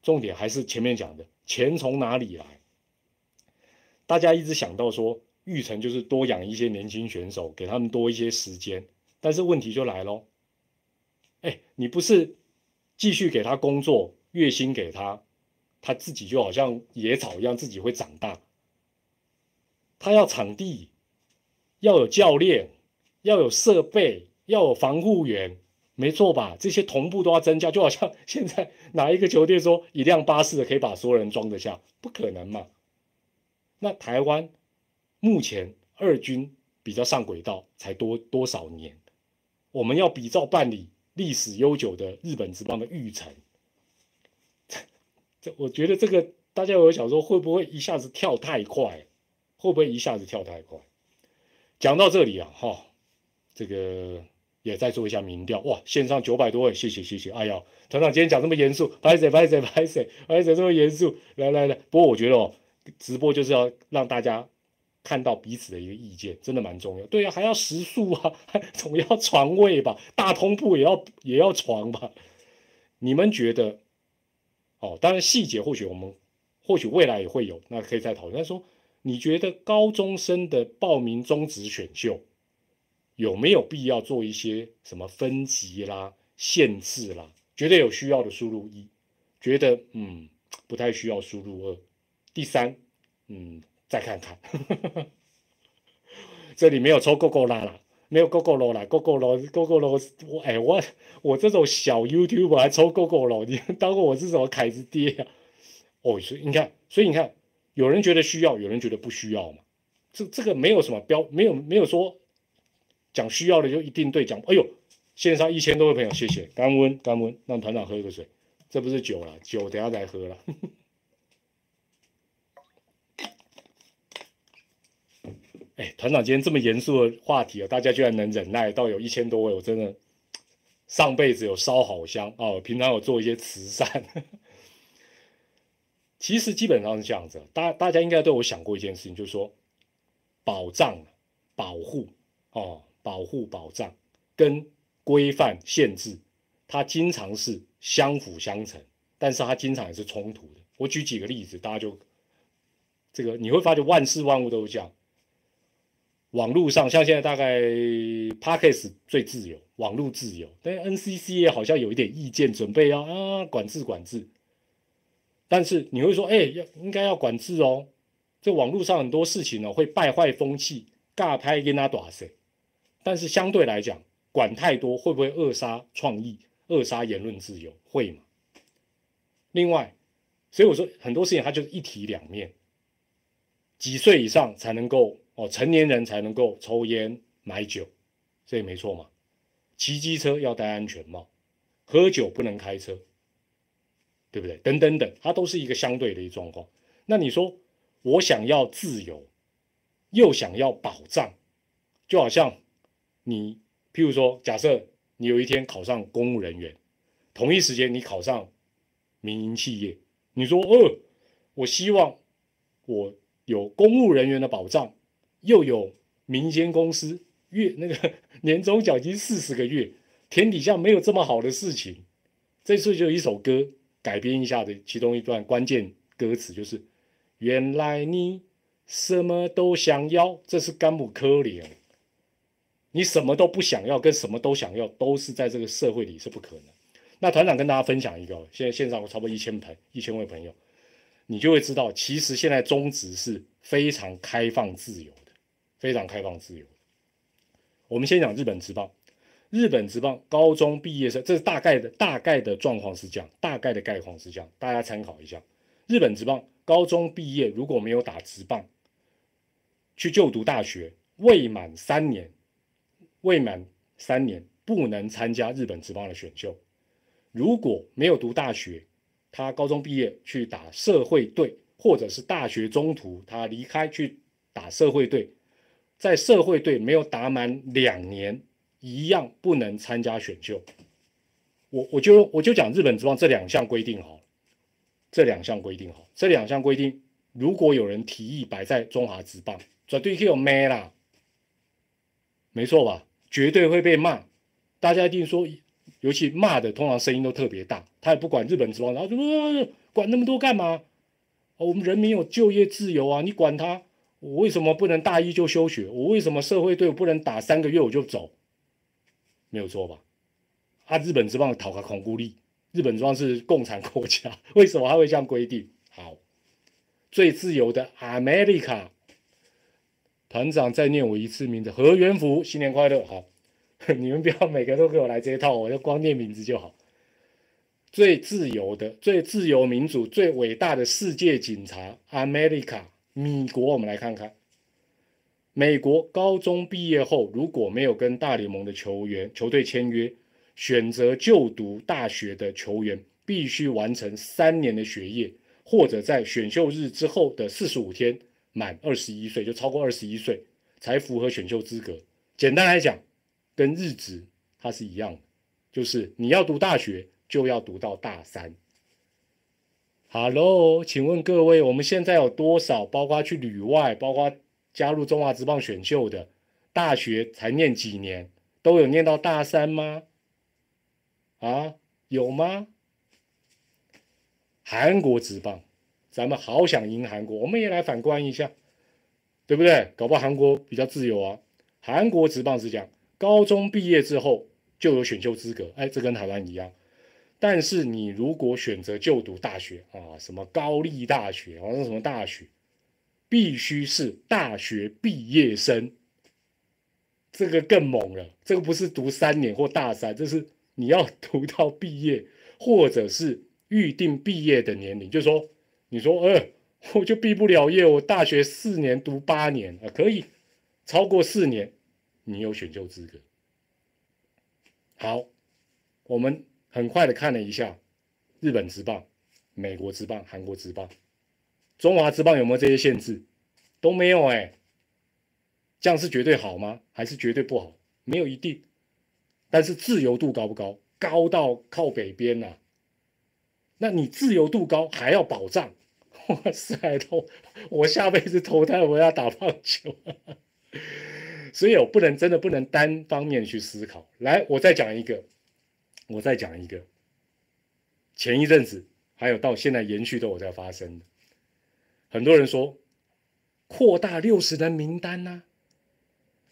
重点还是前面讲的钱从哪里来？大家一直想到说玉成就是多养一些年轻选手，给他们多一些时间。但是问题就来喽，哎，你不是继续给他工作，月薪给他，他自己就好像野草一样，自己会长大。他要场地，要有教练，要有设备，要有防护员。没错吧？这些同步都要增加，就好像 (laughs) 现在哪一个酒店说一辆巴士可以把所有人装得下，不可能嘛？那台湾目前二军比较上轨道才多多少年？我们要比照办理历史悠久的日本职棒的育成，这我觉得这个大家有想说会不会一下子跳太快？会不会一下子跳太快？讲到这里啊，哈，这个。也再做一下民调哇，线上九百多位，谢谢谢谢。哎呀，团长今天讲这么严肃，拍谁拍谁拍谁拍谁这么严肃，来来来。不过我觉得哦，直播就是要让大家看到彼此的一个意见，真的蛮重要。对啊，还要食宿啊，总要床位吧，大通铺也要也要床吧。你们觉得？哦，当然细节或许我们或许未来也会有，那可以再讨论。他说，你觉得高中生的报名中职选秀？有没有必要做一些什么分级啦、限制啦？觉得有需要的输入一，觉得嗯不太需要输入二，第三嗯再看看。(laughs) 这里没有抽够够啦啦，没有 GoGo 罗啦，GoGo 罗 GoGo 罗，我哎我我这种小 YouTube 还抽 GoGo 罗，你当我是什么凯子爹啊？哦，所以你看，所以你看，有人觉得需要，有人觉得不需要嘛？这这个没有什么标，没有没有说。讲需要的就一定对，讲哎呦，线上一千多位朋友，谢谢，干温干温，让团长喝一个水，这不是酒了，酒等下再喝了。哎，团长今天这么严肃的话题啊，大家居然能忍耐到有一千多位，我真的上辈子有烧好香啊，平常有做一些慈善。(laughs) 其实基本上是这样子，大大家应该都有想过一件事情，就是说保障。保护哦，保护保障跟规范限制，它经常是相辅相成，但是它经常也是冲突的。我举几个例子，大家就这个你会发觉万事万物都是这样。网络上像现在大概 p a r k e s 最自由，网络自由，但 NCC 也好像有一点意见，准备要啊管制管制。但是你会说，哎，要应该要管制哦。这网络上很多事情呢，会败坏风气，尬拍跟他打谁？但是相对来讲，管太多会不会扼杀创意、扼杀言论自由？会吗？另外，所以我说很多事情它就是一体两面。几岁以上才能够？哦，成年人才能够抽烟买酒，这也没错嘛。骑机车要戴安全帽，喝酒不能开车，对不对？等等等，它都是一个相对的一状况。那你说我想要自由，又想要保障，就好像你，譬如说，假设你有一天考上公务人员，同一时间你考上民营企业，你说，呃，我希望我有公务人员的保障。又有民间公司月那个 (laughs) 年终奖金四十个月，天底下没有这么好的事情。这次就一首歌改编一下的其中一段关键歌词，就是“原来你什么都想要”，这是甘姆科怜。你什么都不想要，跟什么都想要，都是在这个社会里是不可能。那团长跟大家分享一个，现在线上有差不多一千朋一千位朋友，你就会知道，其实现在中职是非常开放自由。非常开放自由。我们先讲日本职棒，日本职棒高中毕业生，这是大概的大概的状况是这样，大概的概况是这样，大家参考一下。日本职棒高中毕业如果没有打职棒，去就读大学，未满三年，未满三年不能参加日本职棒的选秀。如果没有读大学，他高中毕业去打社会队，或者是大学中途他离开去打社会队。在社会队没有打满两年，一样不能参加选秀。我我就我就讲日本职棒这两项规定好，这两项规定好，这两项规定，如果有人提议摆在中华职棒，绝对可以有骂啦，没错吧？绝对会被骂。大家一定说，尤其骂的通常声音都特别大，他也不管日本职棒，然后就管那么多干嘛？我们人民有就业自由啊，你管他？我为什么不能大一就休学？我为什么社会队不能打三个月我就走？没有错吧？啊，日本之棒讨个恐孤立，日本之棒是共产国家，为什么他会这样规定？好，最自由的 America 团长再念我一次名字何元福，新年快乐！好，(laughs) 你们不要每个都给我来这一套，我就光念名字就好。最自由的、最自由民主、最伟大的世界警察 America。米国，我们来看看，美国高中毕业后，如果没有跟大联盟的球员球队签约，选择就读大学的球员，必须完成三年的学业，或者在选秀日之后的四十五天满二十一岁，就超过二十一岁才符合选秀资格。简单来讲，跟日职它是一样的，就是你要读大学，就要读到大三。Hello，请问各位，我们现在有多少？包括去旅外，包括加入中华职棒选秀的，大学才念几年，都有念到大三吗？啊，有吗？韩国职棒，咱们好想赢韩国，我们也来反观一下，对不对？搞不好韩国比较自由啊。韩国职棒是讲，高中毕业之后就有选秀资格，哎，这跟台湾一样。但是你如果选择就读大学啊，什么高丽大学，好像什么大学，必须是大学毕业生，这个更猛了。这个不是读三年或大三，这是你要读到毕业，或者是预定毕业的年龄。就是说，你说，呃，我就毕不了业，我大学四年读八年啊，可以超过四年，你有选修资格。好，我们。很快的看了一下，日本职棒、美国职棒、韩国职棒、中华职棒有没有这些限制？都没有哎。这样是绝对好吗？还是绝对不好？没有一定。但是自由度高不高？高到靠北边呐。那你自由度高还要保障？哇塞，投我下辈子投胎我要打棒球。(laughs) 所以我不能真的不能单方面去思考。来，我再讲一个，我再讲一个。前一阵子还有到现在延续都有在发生的，很多人说扩大六十人名单呐，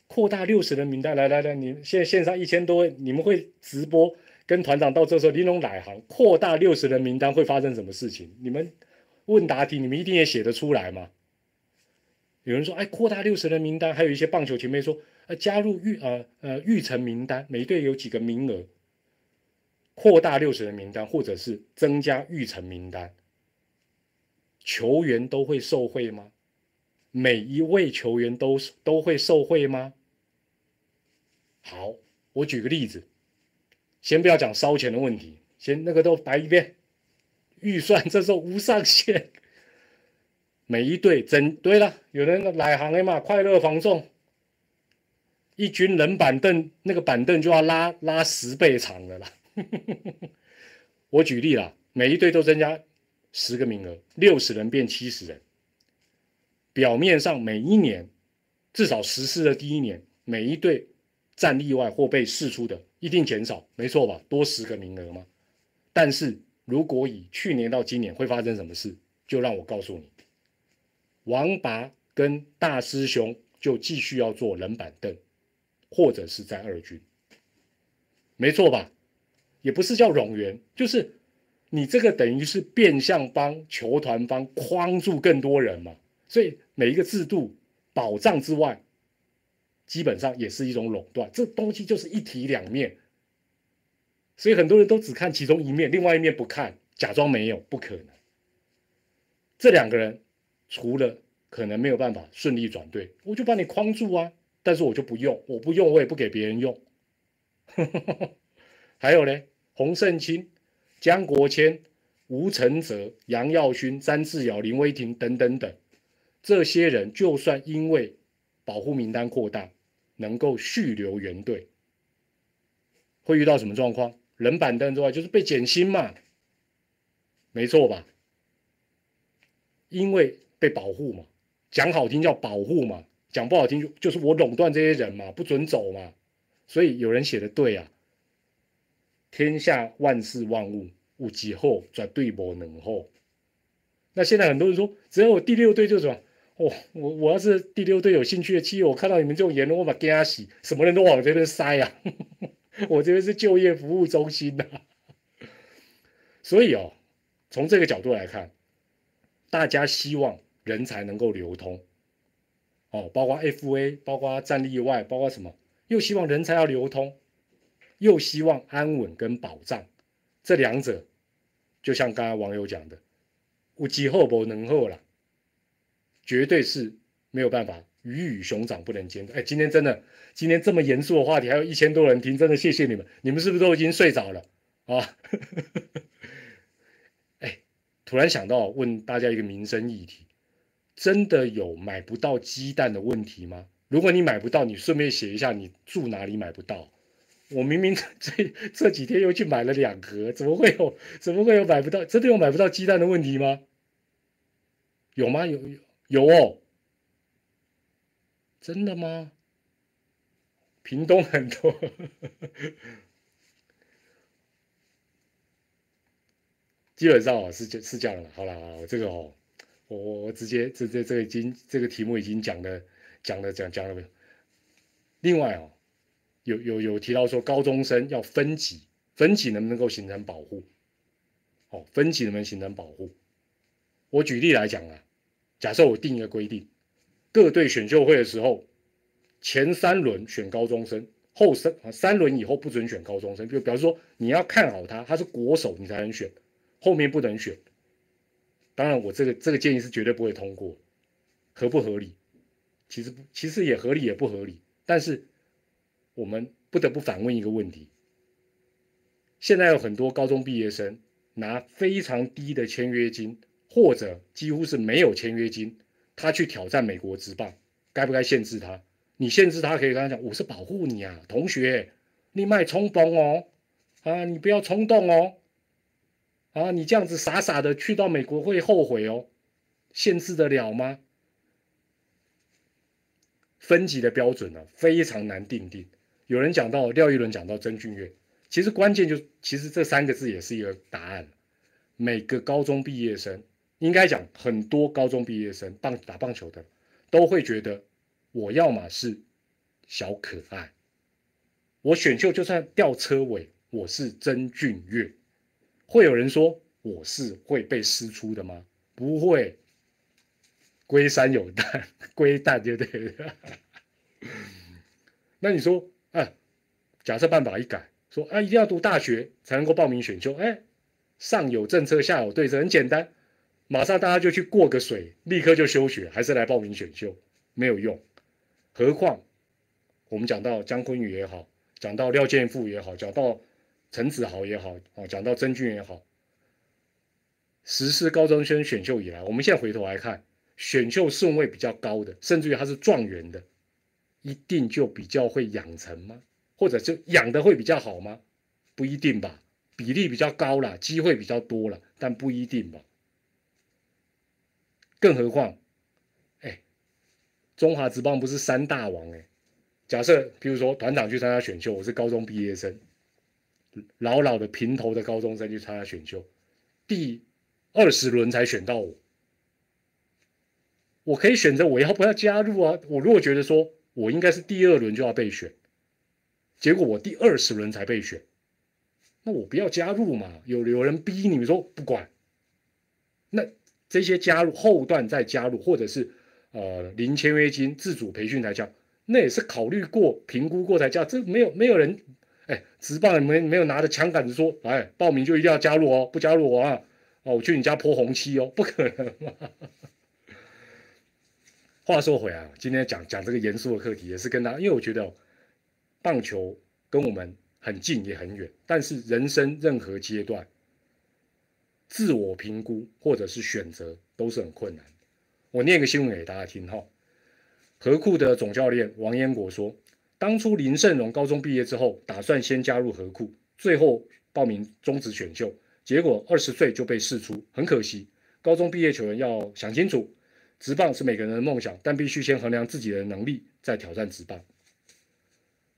扩大六十人名单，来来来，你现在线上一千多位，你们会直播跟团长到这时候，玲珑哪行扩大六十人名单会发生什么事情？你们问答题，你们一定也写得出来吗？有人说，哎，扩大六十人名单，还有一些棒球前辈说，呃，加入预呃呃预成名单，每队有几个名额，扩大六十人名单，或者是增加预成名单，球员都会受贿吗？每一位球员都都会受贿吗？好，我举个例子，先不要讲烧钱的问题，先那个都白一遍，预算这时候无上限。每一队真对了，有人来行的嘛，快乐防重，一军人板凳，那个板凳就要拉拉十倍长的啦。(laughs) 我举例啦，每一队都增加十个名额，六十人变七十人。表面上每一年至少实施的第一年，每一队战例外或被释出的一定减少，没错吧？多十个名额吗？但是如果以去年到今年会发生什么事，就让我告诉你。王拔跟大师兄就继续要做冷板凳，或者是在二军，没错吧？也不是叫冗员，就是你这个等于是变相帮球团方框住更多人嘛。所以每一个制度保障之外，基本上也是一种垄断。这东西就是一体两面，所以很多人都只看其中一面，另外一面不看，假装没有，不可能。这两个人。除了可能没有办法顺利转队，我就把你框住啊！但是我就不用，我不用，我也不给别人用。(laughs) 还有呢，洪胜清、江国谦、吴承泽、杨耀勋、詹志尧、林威霆等等等，这些人就算因为保护名单扩大，能够续留原队，会遇到什么状况？冷板凳之外，就是被减薪嘛，没错吧？因为。被保护嘛，讲好听叫保护嘛，讲不好听就就是我垄断这些人嘛，不准走嘛。所以有人写的对啊，天下万事万物无几后转对不能后。那现在很多人说，只要我第六队就转，哦，我我要是第六队有兴趣的企业，我看到你们这种言论，我把给他洗，什么人都往这边塞啊。(laughs) 我这边是就业服务中心呐。所以哦，从这个角度来看，大家希望。人才能够流通，哦，包括 FA，包括战例外，包括什么？又希望人才要流通，又希望安稳跟保障，这两者就像刚才网友讲的，无机后不能后了，绝对是没有办法，鱼与熊掌不能兼得。哎，今天真的，今天这么严肃的话题，还有一千多人听，真的谢谢你们，你们是不是都已经睡着了啊？(laughs) 哎，突然想到问大家一个民生议题。真的有买不到鸡蛋的问题吗？如果你买不到，你顺便写一下你住哪里买不到。我明明这这几天又去买了两盒，怎么会有 (laughs) 怎么会有买不到？真的有买不到鸡蛋的问题吗？有吗？有有有哦，真的吗？屏东很多，(laughs) 基本上哦是是这样的。好了好了，这个哦。我我我直接这这这已经这个题目已经讲的讲的讲讲了没有？另外哦，有有有提到说高中生要分级，分级能不能够形成保护？哦，分级能不能形成保护？我举例来讲啊，假设我定一个规定，各队选秀会的时候，前三轮选高中生，后三啊三轮以后不准选高中生，就比方说你要看好他，他是国手你才能选，后面不能选。当然，我这个这个建议是绝对不会通过，合不合理？其实，其实也合理也不合理。但是我们不得不反问一个问题：现在有很多高中毕业生拿非常低的签约金，或者几乎是没有签约金，他去挑战美国职棒，该不该限制他？你限制他，可以跟他讲：我是保护你啊，同学，你卖冲动哦，啊，你不要冲动哦。啊，你这样子傻傻的去到美国会后悔哦，限制得了吗？分级的标准呢非常难定定。有人讲到廖一伦讲到曾俊岳，其实关键就其实这三个字也是一个答案。每个高中毕业生，应该讲很多高中毕业生棒打棒球的，都会觉得我要么是小可爱，我选秀就算掉车尾，我是曾俊岳。会有人说我是会被师出的吗？不会，龟山有蛋，(laughs) 龟蛋就对了。(laughs) 那你说？哎，假设办法一改，说啊，一定要读大学才能够报名选秀。哎，上有政策，下有对策，很简单，马上大家就去过个水，立刻就休学，还是来报名选秀，没有用。何况我们讲到姜昆宇也好，讲到廖健富也好，讲到陈子豪也好，哦，讲到曾俊也好，实施高中生选秀以来，我们现在回头来看，选秀顺位比较高的，甚至于他是状元的。一定就比较会养成吗？或者就养的会比较好吗？不一定吧，比例比较高了，机会比较多了，但不一定吧。更何况，哎，中华职棒不是三大王哎。假设比如说团长去参加选秀，我是高中毕业生，老老的平头的高中生去参加选秀，第二十轮才选到我，我可以选择我要不要加入啊？我如果觉得说。我应该是第二轮就要被选，结果我第二十轮才被选，那我不要加入嘛？有有人逼你们说不管，那这些加入后段再加入，或者是呃零签约金自主培训才叫，那也是考虑过、评估过才叫。这没有没有人，哎，直棒没没有拿着枪杆子说，来报名就一定要加入哦，不加入我啊，哦，我去你家泼红漆哦，不可能嘛。话说回来，今天讲讲这个严肃的课题，也是跟他，因为我觉得棒球跟我们很近也很远，但是人生任何阶段，自我评估或者是选择都是很困难。我念个新闻给大家听哈，河库的总教练王彦国说，当初林胜荣高中毕业之后，打算先加入河库，最后报名中职选秀，结果二十岁就被释出，很可惜。高中毕业球员要想清楚。直棒是每个人的梦想，但必须先衡量自己的能力，再挑战直棒。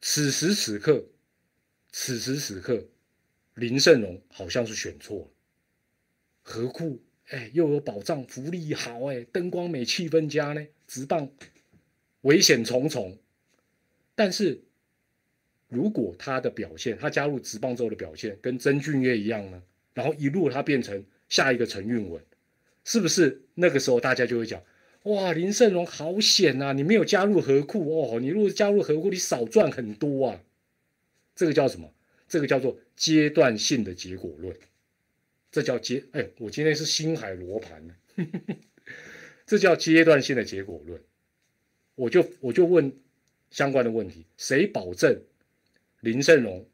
此时此刻，此时此刻，林胜荣好像是选错了。何故，哎，又有保障，福利好，哎，灯光美，气氛佳呢。直棒危险重重，但是如果他的表现，他加入直棒之后的表现跟曾俊岳一样呢？然后一路他变成下一个陈运文，是不是那个时候大家就会讲？哇，林胜荣好险呐！你没有加入河库哦，你如果加入河库，你少赚很多啊。这个叫什么？这个叫做阶段性的结果论。这叫阶哎，我今天是星海罗盘呢。(laughs) 这叫阶段性的结果论。我就我就问相关的问题：谁保证林胜荣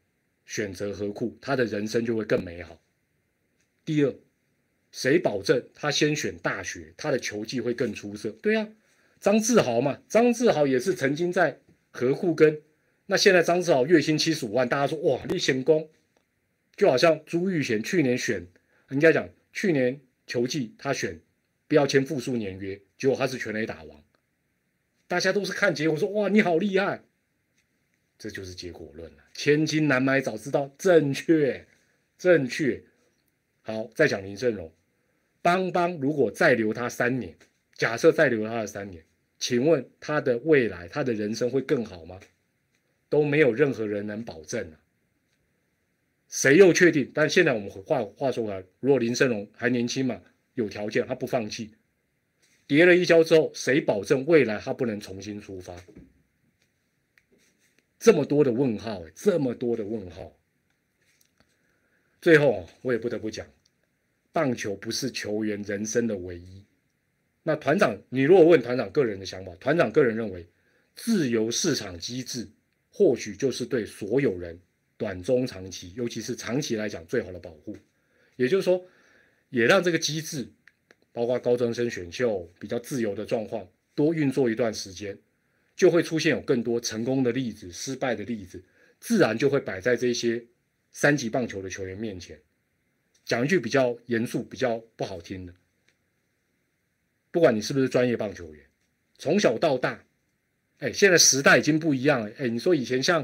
选择河库，他的人生就会更美好？第二。谁保证他先选大学，他的球技会更出色？对呀，张志豪嘛，张志豪也是曾经在河库跟，那现在张志豪月薪七十五万，大家说哇，立显功，就好像朱玉贤去年选，应该讲去年球技他选不要签复数年约，结果他是全垒打王，大家都是看结果说哇，你好厉害，这就是结果论了，千金难买早知道，正确，正确，好，再讲林胜荣。邦邦如果再留他三年，假设再留他三年，请问他的未来，他的人生会更好吗？都没有任何人能保证啊。谁又确定？但现在我们话话说回来，如果林胜荣还年轻嘛，有条件，他不放弃，跌了一跤之后，谁保证未来他不能重新出发？这么多的问号，这么多的问号。最后我也不得不讲。棒球不是球员人生的唯一。那团长，你如果问团长个人的想法，团长个人认为，自由市场机制或许就是对所有人短中长期，尤其是长期来讲最好的保护。也就是说，也让这个机制，包括高中生选秀比较自由的状况，多运作一段时间，就会出现有更多成功的例子、失败的例子，自然就会摆在这些三级棒球的球员面前。讲一句比较严肃、比较不好听的，不管你是不是专业棒球员，从小到大，哎，现在时代已经不一样了。哎，你说以前像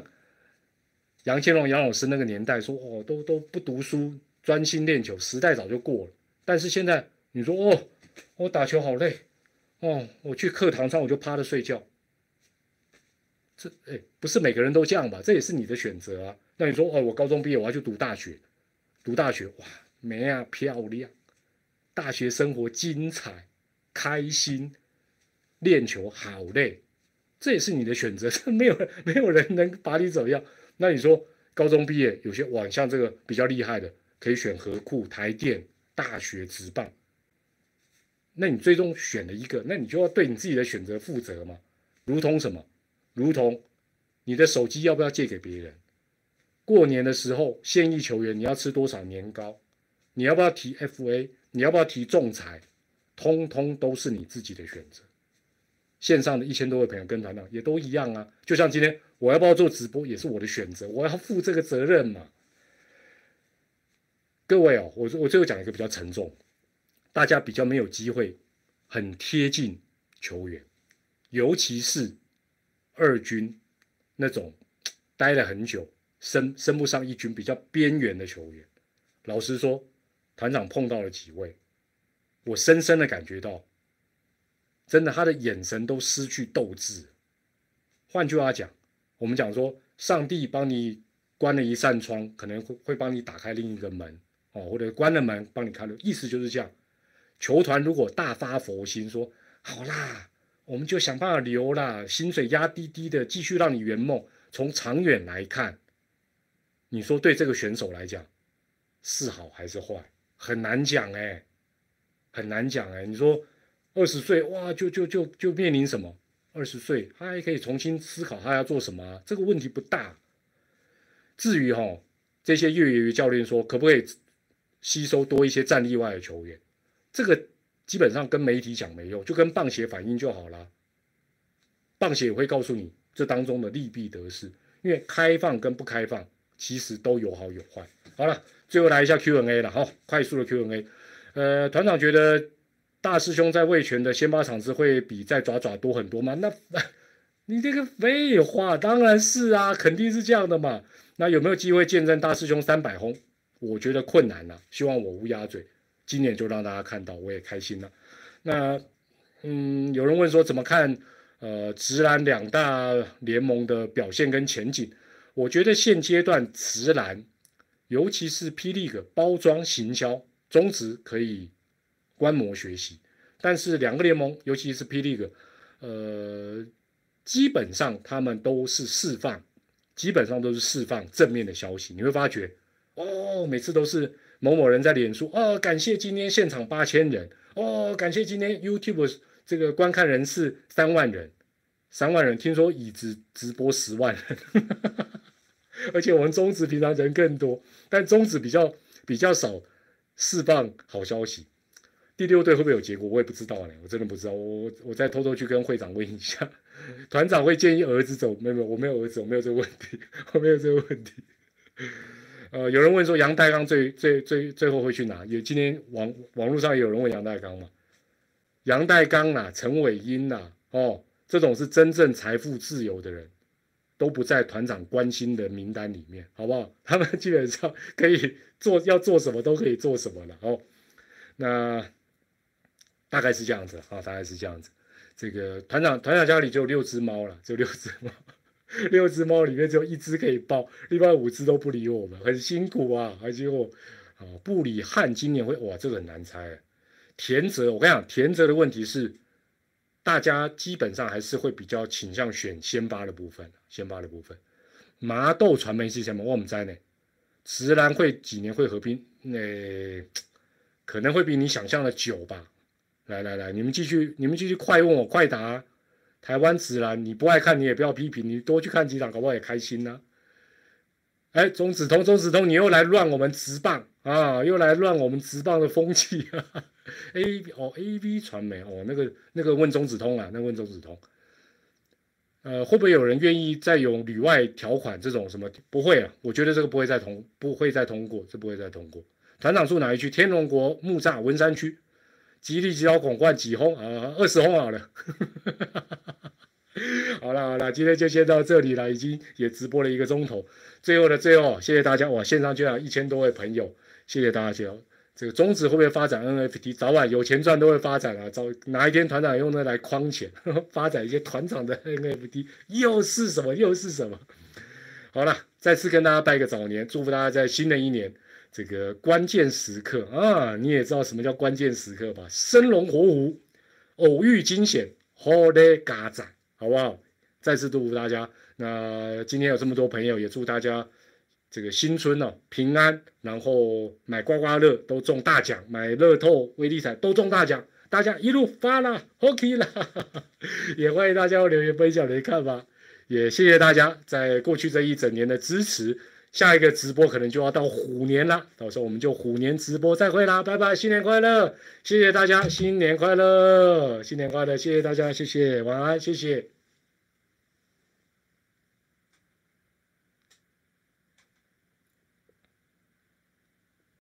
杨千龙杨老师那个年代，说哦都都不读书，专心练球，时代早就过了。但是现在你说哦，我打球好累，哦，我去课堂上我就趴着睡觉。这哎，不是每个人都这样吧？这也是你的选择啊。那你说哦，我高中毕业我要去读大学，读大学哇，美啊漂亮，大学生活精彩，开心，练球好累。这也是你的选择，(laughs) 没有没有人能把你怎么样。那你说高中毕业有些哇，像这个比较厉害的，可以选河库、台电、大学、职棒。那你最终选了一个，那你就要对你自己的选择负责嘛。如同什么？如同你的手机要不要借给别人？过年的时候，现役球员你要吃多少年糕？你要不要提 FA？你要不要提仲裁？通通都是你自己的选择。线上的一千多位朋友跟团长也都一样啊，就像今天我要不要做直播也是我的选择，我要负这个责任嘛。各位哦，我我最后讲一个比较沉重，大家比较没有机会很贴近球员，尤其是二军那种待了很久升升不上一军比较边缘的球员。老实说，团长碰到了几位，我深深的感觉到。真的，他的眼神都失去斗志。换句话讲，我们讲说，上帝帮你关了一扇窗，可能会会帮你打开另一个门哦，或者关了门帮你开了，意思就是这样。球团如果大发佛心说好啦，我们就想办法留啦，薪水压低低的，继续让你圆梦。从长远来看，你说对这个选手来讲是好还是坏？很难讲哎，很难讲哎。你说。二十岁哇，就就就就面临什么？二十岁他还可以重新思考他要做什么，这个问题不大。至于哈这些越野教练说可不可以吸收多一些战力外的球员，这个基本上跟媒体讲没用，就跟棒协反映就好了。棒协也会告诉你这当中的利弊得失，因为开放跟不开放其实都有好有坏。好了，最后来一下 Q&A 了，好，快速的 Q&A。呃，团长觉得。大师兄在味全的先发场次会比在爪爪多很多吗？那，(laughs) 你这个废话，当然是啊，肯定是这样的嘛。那有没有机会见证大师兄三百轰？我觉得困难了，希望我乌鸦嘴，今年就让大家看到，我也开心了。那，嗯，有人问说怎么看？呃，直男两大联盟的表现跟前景，我觉得现阶段直男，尤其是霹雳个包装行销中职可以。观摩学习，但是两个联盟，尤其是 P League，呃，基本上他们都是释放，基本上都是释放正面的消息。你会发觉，哦，每次都是某某人在脸书，哦，感谢今天现场八千人，哦，感谢今天 YouTube 这个观看人次三万人，三万人，听说已直直播十万人，(laughs) 而且我们中职平常人更多，但中职比较比较少释放好消息。第六队会不会有结果？我也不知道呢，我真的不知道。我我再偷偷去跟会长问一下，(laughs) 团长会建议儿子走？没有没有，我没有儿子，我没有这个问题，我没有这个问题。呃，有人问说杨代刚最最最最后会去哪？也今天网网络上也有人问杨代刚嘛？杨代刚啊，陈伟英啊，哦，这种是真正财富自由的人，都不在团长关心的名单里面，好不好？他们基本上可以做要做什么都可以做什么了哦。那。大概是这样子啊，大概是这样子。这个团长团长家里只有六只猫了，只有六只猫，六只猫里面只有一只可以抱，另外五只都不理我们，很辛苦啊。而且我啊，布里汉今年会哇，这个很难猜。田泽，我跟你讲，田泽的问题是，大家基本上还是会比较倾向选先发的部分，先发的部分。麻豆传媒是什么？我们在呢。直男会几年会合并？那可能会比你想象的久吧。来来来，你们继续，你们继续快问我快答。台湾直男，你不爱看你也不要批评，你多去看几场，搞不好也开心呢。哎，中子通，中子通，你又来乱我们直棒啊，又来乱我们直棒的风气。A 哦，A B 传媒哦，那个那个问中子通啊，那问中子通。呃，会不会有人愿意再用旅外条款这种什么？不会啊，我觉得这个不会再通，不会再通过，这不会再通过。团长住哪一区？天龙国木栅文山区。吉利吉奥广冠几轰啊？二十轰好了。(laughs) 好了好了，今天就先到这里了，已经也直播了一个钟头。最后的最后，谢谢大家哇！线上居然一千多位朋友，谢谢大家。这个中指会不会发展 NFT？早晚有钱赚都会发展啊！早哪一天团长用那来框钱，(laughs) 发展一些团长的 (laughs) NFT，又是什么？又是什么？好了，再次跟大家拜个早年，祝福大家在新的一年这个关键时刻啊！你也知道什么叫关键时刻吧？生龙活虎，偶遇惊险，好的嘎仔，好不好？再次祝福大家。那今天有这么多朋友，也祝大家。这个新春哦，平安，然后买刮刮乐都中大奖，买乐透、威力彩都中大奖，大家一路发啦，OK 啦，(laughs) 也欢迎大家留言分享你的看法，也谢谢大家在过去这一整年的支持，下一个直播可能就要到虎年了，到时候我们就虎年直播再会啦，拜拜，新年快乐，谢谢大家，新年快乐，新年快乐，谢谢大家，谢谢，晚安，谢谢。